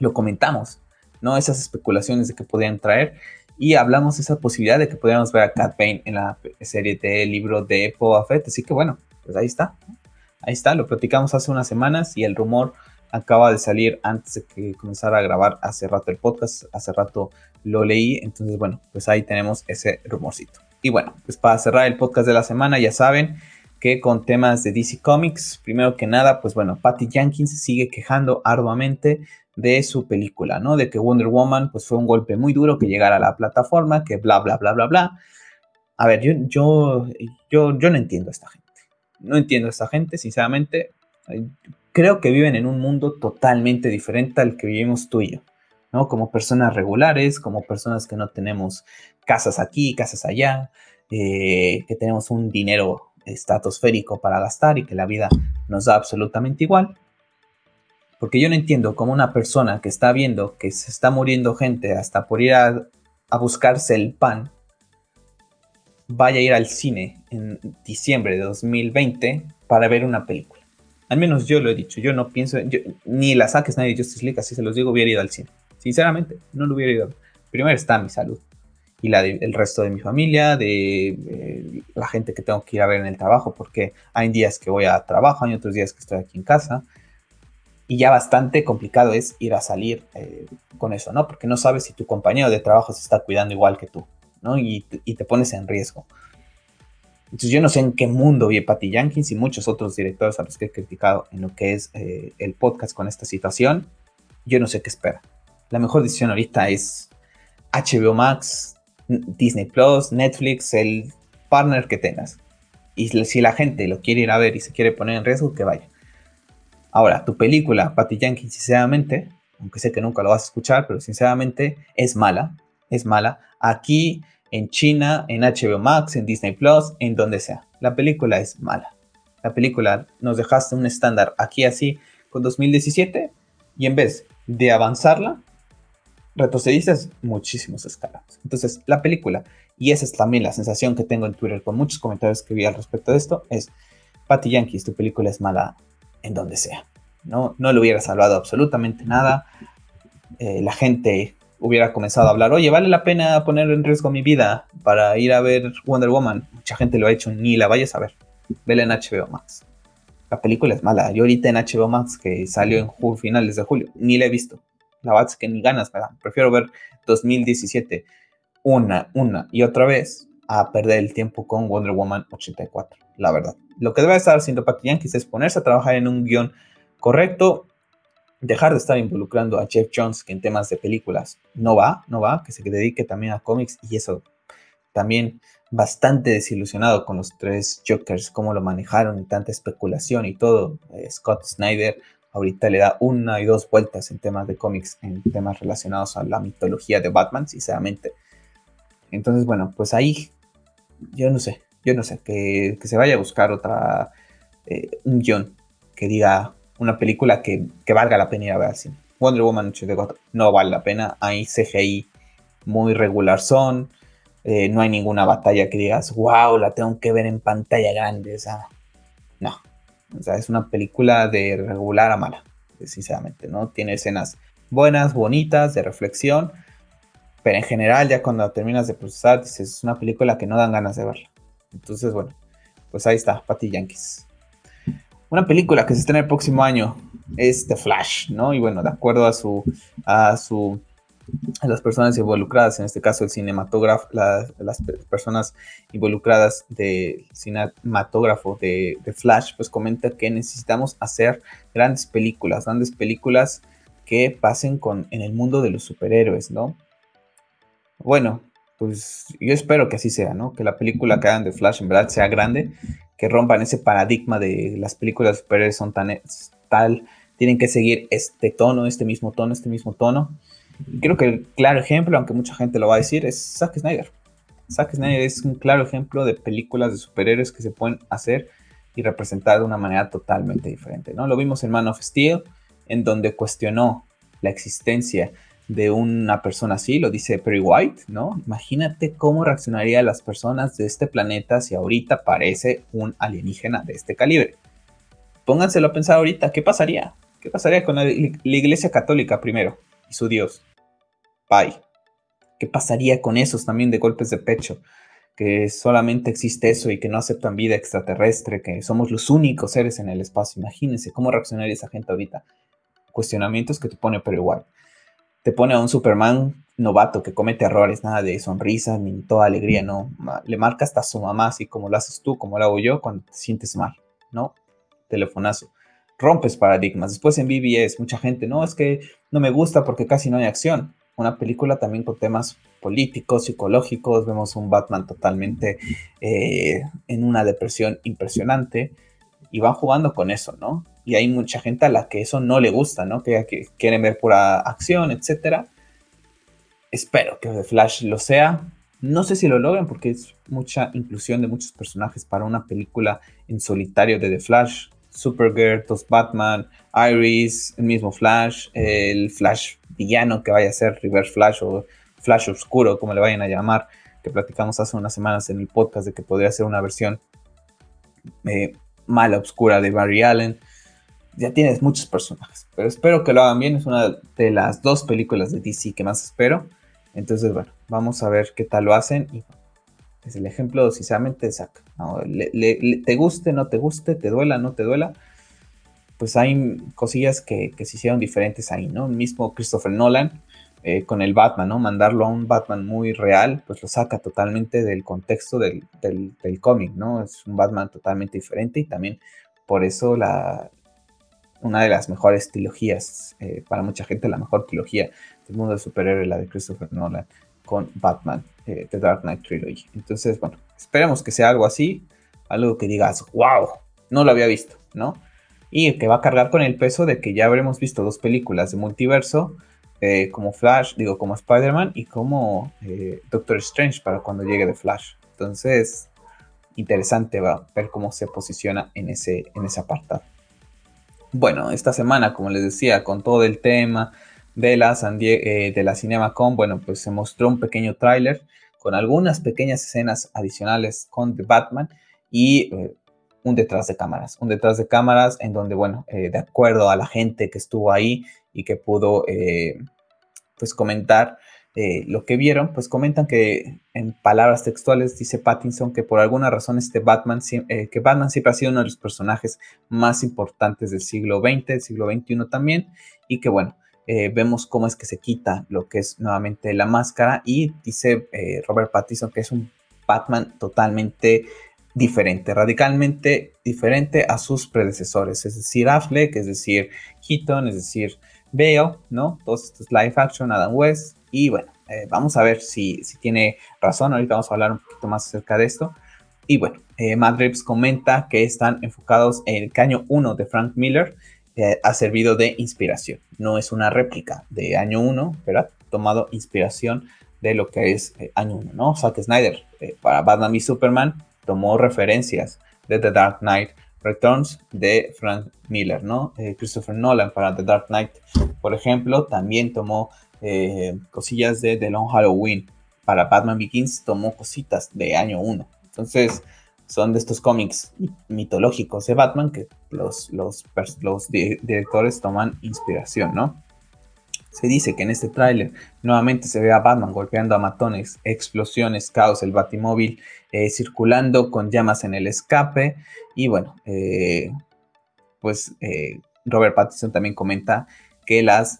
lo comentamos, ¿no? Esas especulaciones de que podían traer. Y hablamos de esa posibilidad de que podíamos ver a Cat Bane en la serie de libro de Boba Fett, así que bueno, pues ahí está, ahí está, lo platicamos hace unas semanas y el rumor acaba de salir antes de que comenzara a grabar hace rato el podcast, hace rato lo leí, entonces bueno, pues ahí tenemos ese rumorcito. Y bueno, pues para cerrar el podcast de la semana, ya saben que con temas de DC Comics, primero que nada, pues bueno, Patty Jenkins sigue quejando arduamente de su película, ¿no? De que Wonder Woman, pues fue un golpe muy duro que llegara a la plataforma, que bla, bla, bla, bla, bla. A ver, yo, yo, yo, yo no entiendo a esta gente. No entiendo a esta gente, sinceramente. Creo que viven en un mundo totalmente diferente al que vivimos tú y yo. ¿no? Como personas regulares, como personas que no tenemos casas aquí, casas allá, eh, que tenemos un dinero estratosférico para gastar y que la vida nos da absolutamente igual. Porque yo no entiendo cómo una persona que está viendo que se está muriendo gente hasta por ir a, a buscarse el pan, vaya a ir al cine en diciembre de 2020 para ver una película. Al menos yo lo he dicho, yo no pienso, ni la saques nadie de Justice League, así se los digo, hubiera ido al cine. Sinceramente, no lo hubiera ido. Primero está mi salud y la del resto de mi familia, de eh, la gente que tengo que ir a ver en el trabajo, porque hay días que voy a trabajo, hay otros días que estoy aquí en casa. Y ya bastante complicado es ir a salir eh, con eso, ¿no? Porque no sabes si tu compañero de trabajo se está cuidando igual que tú, ¿no? Y, te pones en riesgo. Entonces yo no sé en qué mundo vive Patty Jenkins y muchos otros directores a los que he criticado en lo que es eh, el podcast con esta situación. Yo no sé qué espera la mejor decisión ahorita es HBO Max, Disney Plus, Netflix, el partner que tengas. Y si la gente lo quiere ir a ver y se quiere poner en riesgo, que vaya. Ahora, tu película, Patty Jenkins, sinceramente, aunque sé que nunca lo vas a escuchar, pero sinceramente es mala. Es mala. Aquí, en China, en HBO Max, en Disney Plus, en donde sea. La película es mala. La película nos dejaste un estándar aquí así con 2017 y en vez de avanzarla, retrocediste muchísimos escalas. Entonces, la película, y esa es también la sensación que tengo en Twitter con muchos comentarios que vi al respecto de esto, es, Patty Yankees, tu película es mala en donde sea. No, no le hubiera salvado absolutamente nada. Eh, la gente hubiera comenzado a hablar, oye, vale la pena poner en riesgo mi vida para ir a ver Wonder Woman. Mucha gente lo ha hecho, ni la vayas a ver. Vela en HBO Max. La película es mala. Yo ahorita en HBO Max, que salió en finales de julio, ni la he visto La verdad es que ni ganas me Prefiero ver 2017 una, una y otra vez a perder el tiempo con Wonder Woman 84, la verdad. Lo que debe estar haciendo Patty Yankees es ponerse a trabajar en un guion correcto, dejar de estar involucrando a Jeff Jones que en temas de películas no va, no va, que se dedique también a cómics y eso también bastante desilusionado con los tres Jokers, cómo lo manejaron y tanta especulación y todo. Eh, Scott Snyder ahorita le da una y dos vueltas en temas de cómics, en temas relacionados a la mitología de Batman, sinceramente. Entonces, bueno, pues ahí, yo no sé, yo no sé, que, se vaya a buscar otra, eh, un guion que diga una película que, valga la pena ir a ver así. Wonder Woman 84 no vale la pena, hay CGI muy regular son, eh, no hay ninguna batalla que digas, wow, la tengo que ver en pantalla grande, o no, o sea, es una película de regular a mala, sinceramente, ¿no? Tiene escenas buenas, bonitas, de reflexión, pero en general ya cuando terminas de procesar dices, es una película que no dan ganas de verla. Entonces, bueno, pues ahí está, Patty Yankees. Una película que se estrena el próximo año es The Flash, ¿no? Y bueno, de acuerdo a su, a su, a las personas involucradas, en este caso el cinematógrafo, las personas involucradas del cinematógrafo de, de, Flash, pues comenta que necesitamos hacer grandes películas, grandes películas que pasen con, en el mundo de los superhéroes, ¿no? Bueno, pues yo espero que así sea, ¿no? Que la película que hagan de Flash en verdad sea grande, que rompan ese paradigma de las películas de son tan tal, tienen que seguir este tono, este mismo tono, este mismo tono. Creo que el claro ejemplo, aunque mucha gente lo va a decir, es Zack Snyder. Zack Snyder es un claro ejemplo de películas de superhéroes que se pueden hacer y representar de una manera totalmente diferente, ¿no? Lo vimos en Man of Steel, en donde cuestionó la existencia de una persona así, lo dice Perry White, ¿no? Imagínate cómo reaccionarían las personas de este planeta si ahorita aparece un alienígena de este calibre. Pónganselo a pensar ahorita, ¿qué pasaría? ¿Qué pasaría con la, Iglesia Católica primero y su Dios? Bye. ¿Qué pasaría con esos también de golpes de pecho? Que solamente existe eso y que no aceptan vida extraterrestre, que somos los únicos seres en el espacio. Imagínense cómo reaccionaría esa gente ahorita. Cuestionamientos que te pone Perry White te pone a un Superman novato que comete errores, nada de sonrisas ni toda alegría, no. Le marca hasta su mamá, así como lo haces tú, como lo hago yo, cuando te sientes mal, ¿no? Telefonazo. Rompes paradigmas. Después en BBS, mucha gente, no, es que no me gusta porque casi no hay acción. Una película también con temas políticos, psicológicos. Vemos un Batman totalmente eh, en una depresión impresionante y van jugando con eso, ¿no? Y hay mucha gente a la que eso no le gusta, ¿no? Que, quieren ver pura acción, etcétera. Espero que The Flash lo sea. No sé si lo logran porque es mucha inclusión de muchos personajes para una película en solitario de The Flash. Supergirl, dos Batman, Iris, el mismo Flash, el Flash villano que vaya a ser Reverse Flash o Flash Oscuro, como le vayan a llamar, que platicamos hace unas semanas en el podcast de que podría ser una versión eh, mala, oscura de Barry Allen ya tienes muchos personajes, pero espero que lo hagan bien. Es una de las dos películas de DC que más espero. Entonces, bueno, vamos a ver qué tal lo hacen. Y es el ejemplo, sinceramente, saca. te guste, no te guste, te duela, no te duela. Pues hay cosillas que, se hicieron diferentes ahí, ¿no? El mismo Christopher Nolan eh, con el Batman, ¿no? Mandarlo a un Batman muy real, pues lo saca totalmente del contexto del, del cómic, ¿no? Es un Batman totalmente diferente y también por eso la, una de las mejores trilogías, eh, para mucha gente la mejor trilogía del mundo de superhéroe, la de Christopher Nolan con Batman, eh, The Dark Knight Trilogy. Entonces, bueno, esperemos que sea algo así, algo que digas, wow, no lo había visto, ¿no? Y que va a cargar con el peso de que ya habremos visto dos películas de multiverso, eh, como Flash, digo, como Spider-Man y como Doctor Strange para cuando llegue de Flash. Entonces, interesante va ver cómo se posiciona en ese, en ese apartado. Bueno, esta semana, como les decía, con todo el tema de la, eh, de la CinemaCon, bueno, pues se mostró un pequeño tráiler con algunas pequeñas escenas adicionales con The Batman y eh, un detrás de cámaras. Un detrás de cámaras en donde, bueno, eh, de acuerdo a la gente que estuvo ahí y que pudo, pues, comentar eh, lo que vieron, pues comentan que en palabras textuales dice Pattinson que por alguna razón este Batman, eh, que Batman siempre ha sido uno de los personajes más importantes del siglo XX, del siglo XXI también, y que bueno, eh, vemos cómo es que se quita lo que es nuevamente la máscara y dice eh, Robert Pattinson que es un Batman totalmente diferente, radicalmente diferente a sus predecesores, es decir, Affleck, es decir, Keaton, es decir, Bale, ¿no? Todos estos live action, Adam West, y bueno, eh, vamos a ver si, si, tiene razón, ahorita vamos a hablar un poquito más acerca de esto. Y bueno, eh, comenta que están enfocados en el caño 1 de Frank Miller, eh, ha servido de inspiración. No es una réplica de año 1, pero ha tomado inspiración de lo que es eh, año 1, ¿no? Zack Snyder para Batman y Superman tomó referencias de The Dark Knight Returns de Frank Miller, ¿no? Christopher Nolan para The Dark Knight, por ejemplo, también tomó eh, cosillas de The Long Halloween. Para Batman Begins tomó cositas de año 1. Entonces, son de estos cómics mitológicos de Batman que los, los, los directores toman inspiración, ¿no? Se dice que en este tráiler nuevamente se ve a Batman golpeando a matones, explosiones, caos, el batimóvil eh, circulando con llamas en el escape. Y bueno, eh, pues Robert Pattinson también comenta que las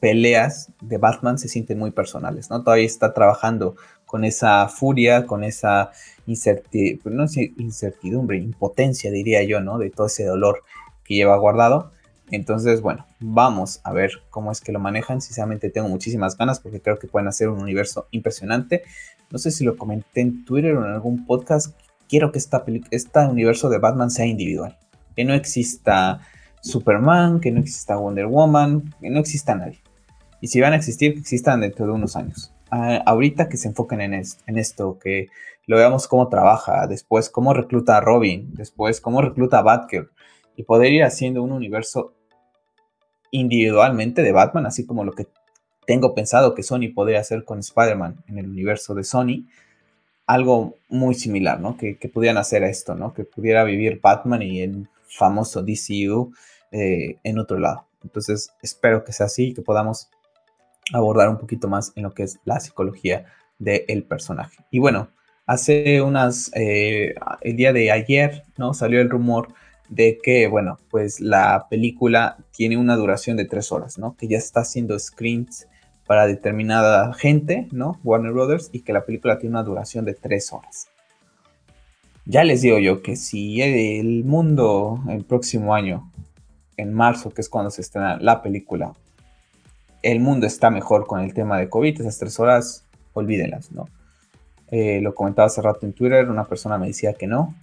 peleas de Batman se sienten muy personales, ¿no? Todavía está trabajando con esa furia, con esa incertidumbre, impotencia, diría yo, ¿no? De todo ese dolor que lleva guardado. Entonces, bueno, vamos a ver cómo es que lo manejan. Sinceramente tengo muchísimas ganas porque creo que pueden hacer un universo impresionante. No sé si lo comenté en Twitter o en algún podcast. Quiero que esta este universo de Batman sea individual. Que no exista Superman, que no exista Wonder Woman, que no exista nadie. Y si van a existir, que existan dentro de unos años. Ah, ahorita que se enfoquen en, esto, que lo veamos cómo trabaja, después cómo recluta a Robin, después cómo recluta a Batgirl, y poder ir haciendo un universo individualmente de Batman, así como lo que tengo pensado que Sony podría hacer con Spider-Man en el universo de Sony, algo muy similar, ¿no? Que, pudieran hacer esto, ¿no? Que pudiera vivir Batman y el famoso DCU eh, en otro lado. Entonces, espero que sea así, que podamos abordar un poquito más en lo que es la psicología del personaje. Y bueno, hace unas, eh, el día de ayer, ¿no? Salió el rumor de que, bueno, pues la película tiene una duración de tres horas, ¿no? Que ya está haciendo screens para determinada gente, ¿no? Warner Brothers, y que la película tiene una duración de tres horas. Ya les digo yo que si el mundo el próximo año, en marzo, que es cuando se estrena la película, el mundo está mejor con el tema de COVID, esas tres horas, olvídenlas, ¿no? Eh, lo comentaba hace rato en Twitter, una persona me decía que no,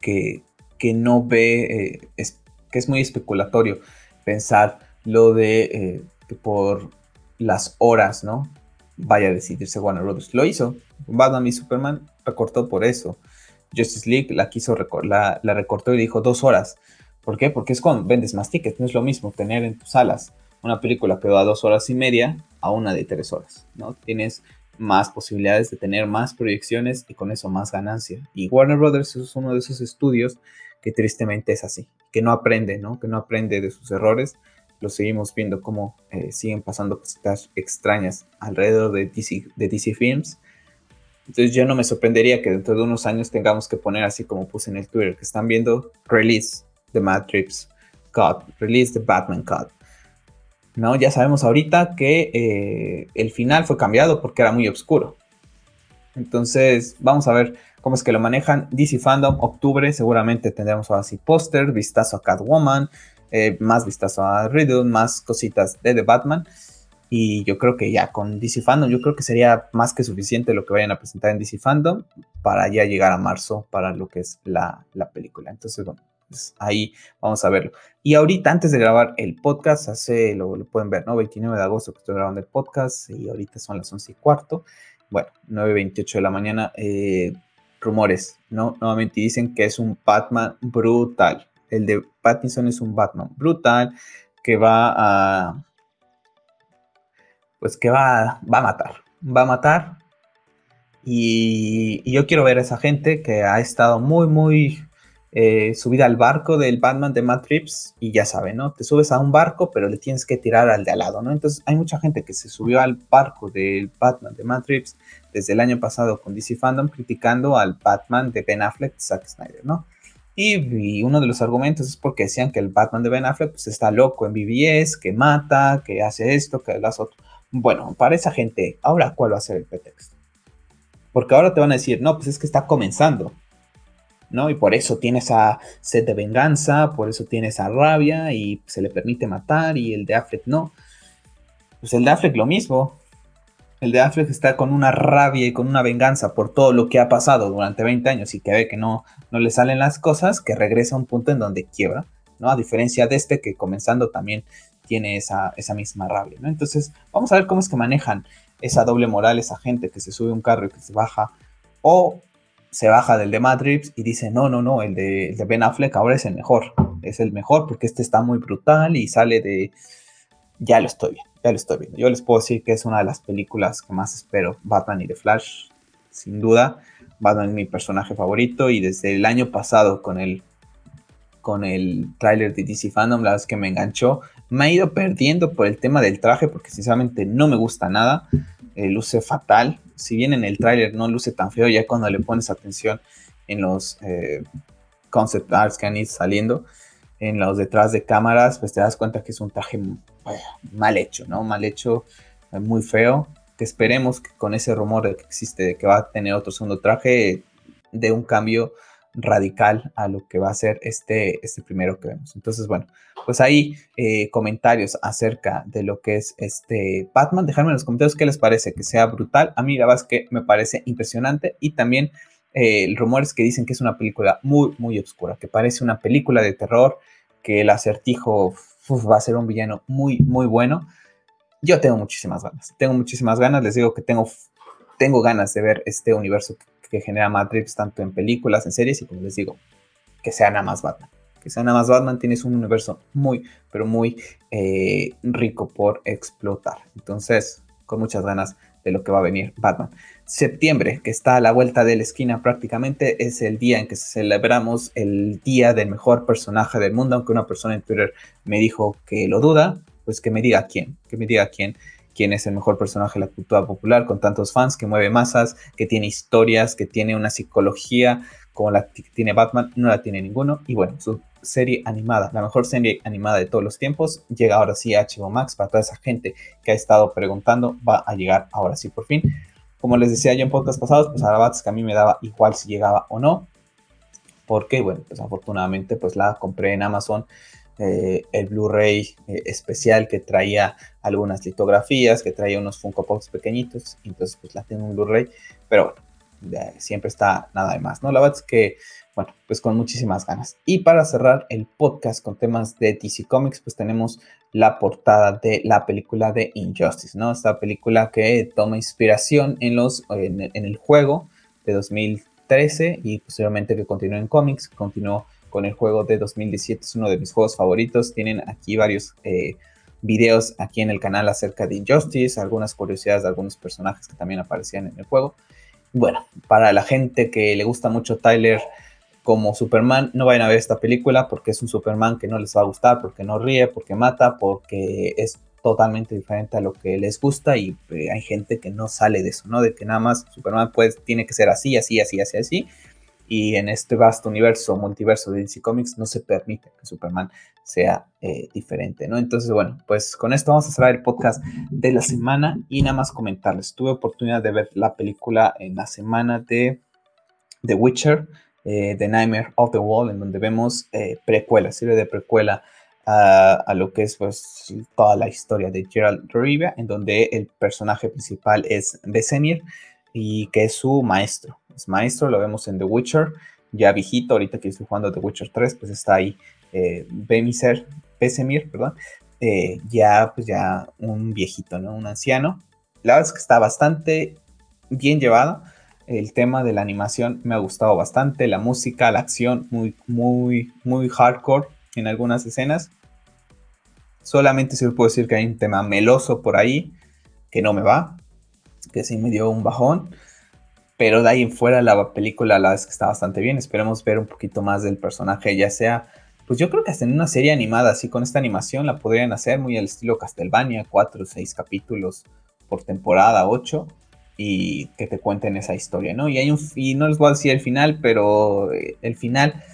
que, que, no ve, eh, es, que es muy especulatorio pensar lo de eh, que por las horas, ¿no? Vaya a decidirse Warner Brothers. Lo hizo. Batman y Superman recortó por eso. Justice League la quiso la recortó y dijo dos horas. ¿Por qué? Porque es cuando vendes más tickets. No es lo mismo tener en tus salas una película que va dos horas y media a una de tres horas, ¿no? Tienes más posibilidades de tener más proyecciones y con eso más ganancia. Y Warner Brothers es uno de esos estudios que tristemente es así, que no aprende, ¿no? Que no aprende de sus errores. Lo seguimos viendo cómo eh, siguen pasando cositas extrañas alrededor de DC, de DC Films. Entonces yo no me sorprendería que dentro de unos años tengamos que poner así como puse en el Twitter, que están viendo release The Matrix Cut, Release the Batman Cut. ¿No? Ya sabemos ahorita que eh, el final fue cambiado porque era muy oscuro. Entonces, vamos a ver cómo es que lo manejan. DC Fandom, octubre, seguramente tendremos así póster, vistazo a Catwoman, eh, más vistazo a Riddle, más cositas de The Batman. Y yo creo que ya con DC Fandom, yo creo que sería más que suficiente lo que vayan a presentar en DC Fandom para ya llegar a marzo para lo que es la, la película. Entonces, bueno, ahí vamos a verlo. Y ahorita, antes de grabar el podcast, hace, lo, lo, pueden ver, ¿no? 29 de agosto que estoy grabando el podcast y ahorita son las 11 y cuarto. Bueno, 9.28 de la mañana. Eh, rumores, ¿no? Nuevamente dicen que es un Batman brutal. El de Pattinson es un Batman brutal que va a... Pues que va, va a matar. Va a matar. Y, y yo quiero ver a esa gente que ha estado muy, muy eh, subir al barco del Batman de Matt Reeves y ya saben, ¿no? Te subes a un barco, pero le tienes que tirar al de al lado, ¿no? Entonces hay mucha gente que se subió al barco del Batman de Matt Reeves desde el año pasado con DC Fandom criticando al Batman de Ben Affleck, Zack Snyder, ¿no? Y, uno de los argumentos es porque decían que el Batman de Ben Affleck pues, está loco en BBS, que mata, que hace esto, que hace otro. Bueno, para esa gente, ahora cuál va a ser el pretexto. Porque ahora te van a decir, no, pues es que está comenzando. ¿No? Y por eso tiene esa sed de venganza, por eso tiene esa rabia y se le permite matar y el de Affleck no. Pues el de Affleck lo mismo. El de Affleck está con una rabia y con una venganza por todo lo que ha pasado durante 20 años y que ve que no, no le salen las cosas, que regresa a un punto en donde quiebra, ¿no? A diferencia de este que comenzando también tiene esa, esa misma rabia, ¿no? Entonces, vamos a ver cómo es que manejan esa doble moral, esa gente que se sube un carro y que se baja, o se baja del de Matrix y dice, no, no, no, el de, Ben Affleck ahora es el mejor, es el mejor porque este está muy brutal y sale de... Ya lo estoy viendo ya lo estoy viendo. Yo les puedo decir que es una de las películas que más espero, Batman y The Flash, sin duda. Batman es mi personaje favorito y desde el año pasado con el, con el tráiler de DC Fandom, la es que me enganchó. Me ha ido perdiendo por el tema del traje porque sinceramente no me gusta nada. Eh, luce fatal. Si bien en el tráiler no luce tan feo, ya cuando le pones atención en los eh, concept arts que han ido saliendo, en los detrás de cámaras, pues te das cuenta que es un traje mal hecho, ¿no? Mal hecho, eh, muy feo. Que esperemos que con ese rumor que existe, de que va a tener otro segundo traje, de un cambio radical a lo que va a ser este, este primero que vemos. Entonces, bueno, pues ahí eh, comentarios acerca de lo que es este Batman. Dejadme en los comentarios qué les parece, que sea brutal. A mí la verdad es que me parece impresionante y también eh, rumores que dicen que es una película muy, muy oscura, que parece una película de terror, que el acertijo va a ser un villano muy, muy bueno. Yo tengo muchísimas ganas, tengo muchísimas ganas, les digo que tengo, tengo ganas de ver este universo que, genera Matrix, tanto en películas, en series, y como les digo, que sea nada más Batman. Que sea nada más Batman, tienes un universo muy, pero muy eh, rico por explotar. Entonces, con muchas ganas de lo que va a venir Batman. Septiembre, que está a la vuelta de la esquina prácticamente, es el día en que celebramos el día del mejor personaje del mundo, aunque una persona en Twitter me dijo que lo duda, pues que me diga quién, que me diga quién, quién es el mejor personaje de la cultura popular, con tantos fans, que mueve masas, que tiene historias, que tiene una psicología como la tiene Batman, no la tiene ninguno. Y bueno, su serie animada, la mejor serie animada de todos los tiempos, llega ahora sí a HBO Max para toda esa gente que ha estado preguntando, va a llegar ahora sí por fin. Como les decía yo en podcast pasados, pues a la que a mí me daba igual si llegaba o no, porque bueno, pues afortunadamente pues la compré en Amazon, eh, el Blu-ray eh, especial que traía algunas litografías, que traía unos Funko Pops pequeñitos, entonces pues la tengo en Blu-ray, pero bueno, siempre está nada de más, ¿no? La verdad es que bueno, pues con muchísimas ganas. Y para cerrar el podcast con temas de DC Comics, pues tenemos la portada de la película de Injustice, ¿no? Esta película que toma inspiración en, los, en, el juego de 2013 y posteriormente que continúa en cómics, continuó con el juego de 2017, es uno de mis juegos favoritos. Tienen aquí varios eh, videos aquí en el canal acerca de Injustice, algunas curiosidades de algunos personajes que también aparecían en el juego. Bueno, para la gente que le gusta mucho Tyler como Superman, no vayan a ver esta película porque es un Superman que no les va a gustar, porque no ríe, porque mata, porque es totalmente diferente a lo que les gusta y eh, hay gente que no sale de eso, ¿no? De que nada más Superman pues tiene que ser así, así, así, así, así. Y en este vasto universo, multiverso de DC Comics, no se permite que Superman sea eh, diferente, ¿no? Entonces, bueno, pues con esto vamos a cerrar el podcast de la semana y nada más comentarles. Tuve oportunidad de ver la película en la semana de The Witcher eh, The Nightmare of the Wall, en donde vemos eh, precuela, sirve de precuela a, lo que es pues, toda la historia de Gerald Rivia, en donde el personaje principal es Besemir y que es su maestro. Es maestro, lo vemos en The Witcher, ya viejito, ahorita que estoy jugando The Witcher 3, pues está ahí eh, Bemiser, Besemir, perdón, eh, ya pues ya un viejito, ¿no? Un anciano. La verdad es que está bastante bien llevado el tema de la animación me ha gustado bastante, la música, la acción, muy, muy, muy hardcore en algunas escenas. Solamente se puedo decir que hay un tema meloso por ahí que no me va, que sí me dio un bajón. Pero de ahí en fuera la película la verdad es que está bastante bien. Esperemos ver un poquito más del personaje, ya sea, pues yo creo que hasta en una serie animada, así con esta animación la podrían hacer muy al estilo Castlevania, cuatro o seis capítulos por temporada, ocho y que te cuenten esa historia, ¿no? Y hay un y no les voy a decir el final, pero eh, el final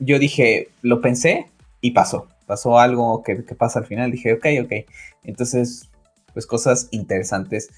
yo dije, lo pensé y pasó. Pasó algo que, pasa al final. Dije, ok, ok. Entonces, pues cosas interesantes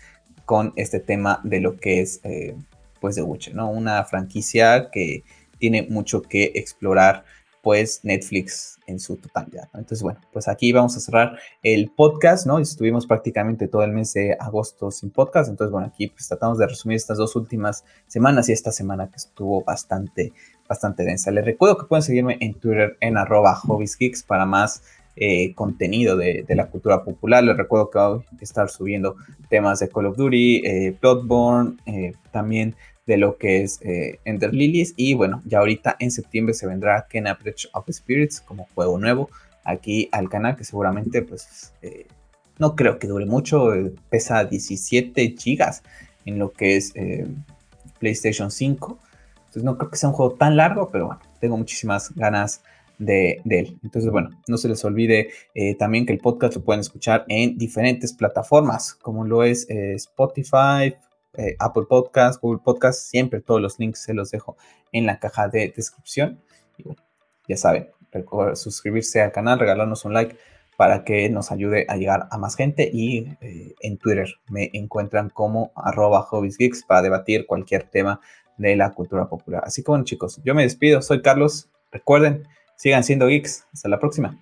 con este tema de lo que es, eh, pues, The Witcher, ¿no? Una franquicia que tiene mucho que explorar pues Netflix en su totalidad. Entonces, bueno, pues aquí vamos a cerrar el podcast, ¿no? Estuvimos prácticamente todo el mes de agosto sin podcast, entonces, bueno, aquí pues tratamos de resumir estas dos últimas semanas y esta semana que estuvo bastante, bastante densa. Les recuerdo que pueden seguirme en Twitter en arroba hobbiesgeeks para más eh, contenido de, la cultura popular. Les recuerdo que voy a estar subiendo temas de Call of Duty, eh, Bloodborne, eh, también de lo que es Ender Lilies. Y bueno, ya ahorita en septiembre se vendrá Kena Bridge of Spirits como juego nuevo aquí al canal, que seguramente pues no creo que dure mucho, pesa 17 gigas en lo que es PlayStation 5. Entonces no creo que sea un juego tan largo, pero bueno, tengo muchísimas ganas de, él. Entonces, bueno, no se les olvide también que el podcast lo pueden escuchar en diferentes plataformas, como lo es Spotify, eh, Apple Podcast, Google Podcast, siempre todos los links se los dejo en la caja de descripción. Ya saben, suscribirse al canal, regalarnos un like para que nos ayude a llegar a más gente y eh, en Twitter me encuentran como arroba hobbiesgeeks para debatir cualquier tema de la cultura popular. Así que bueno chicos, yo me despido, soy Carlos, recuerden, sigan siendo geeks, hasta la próxima.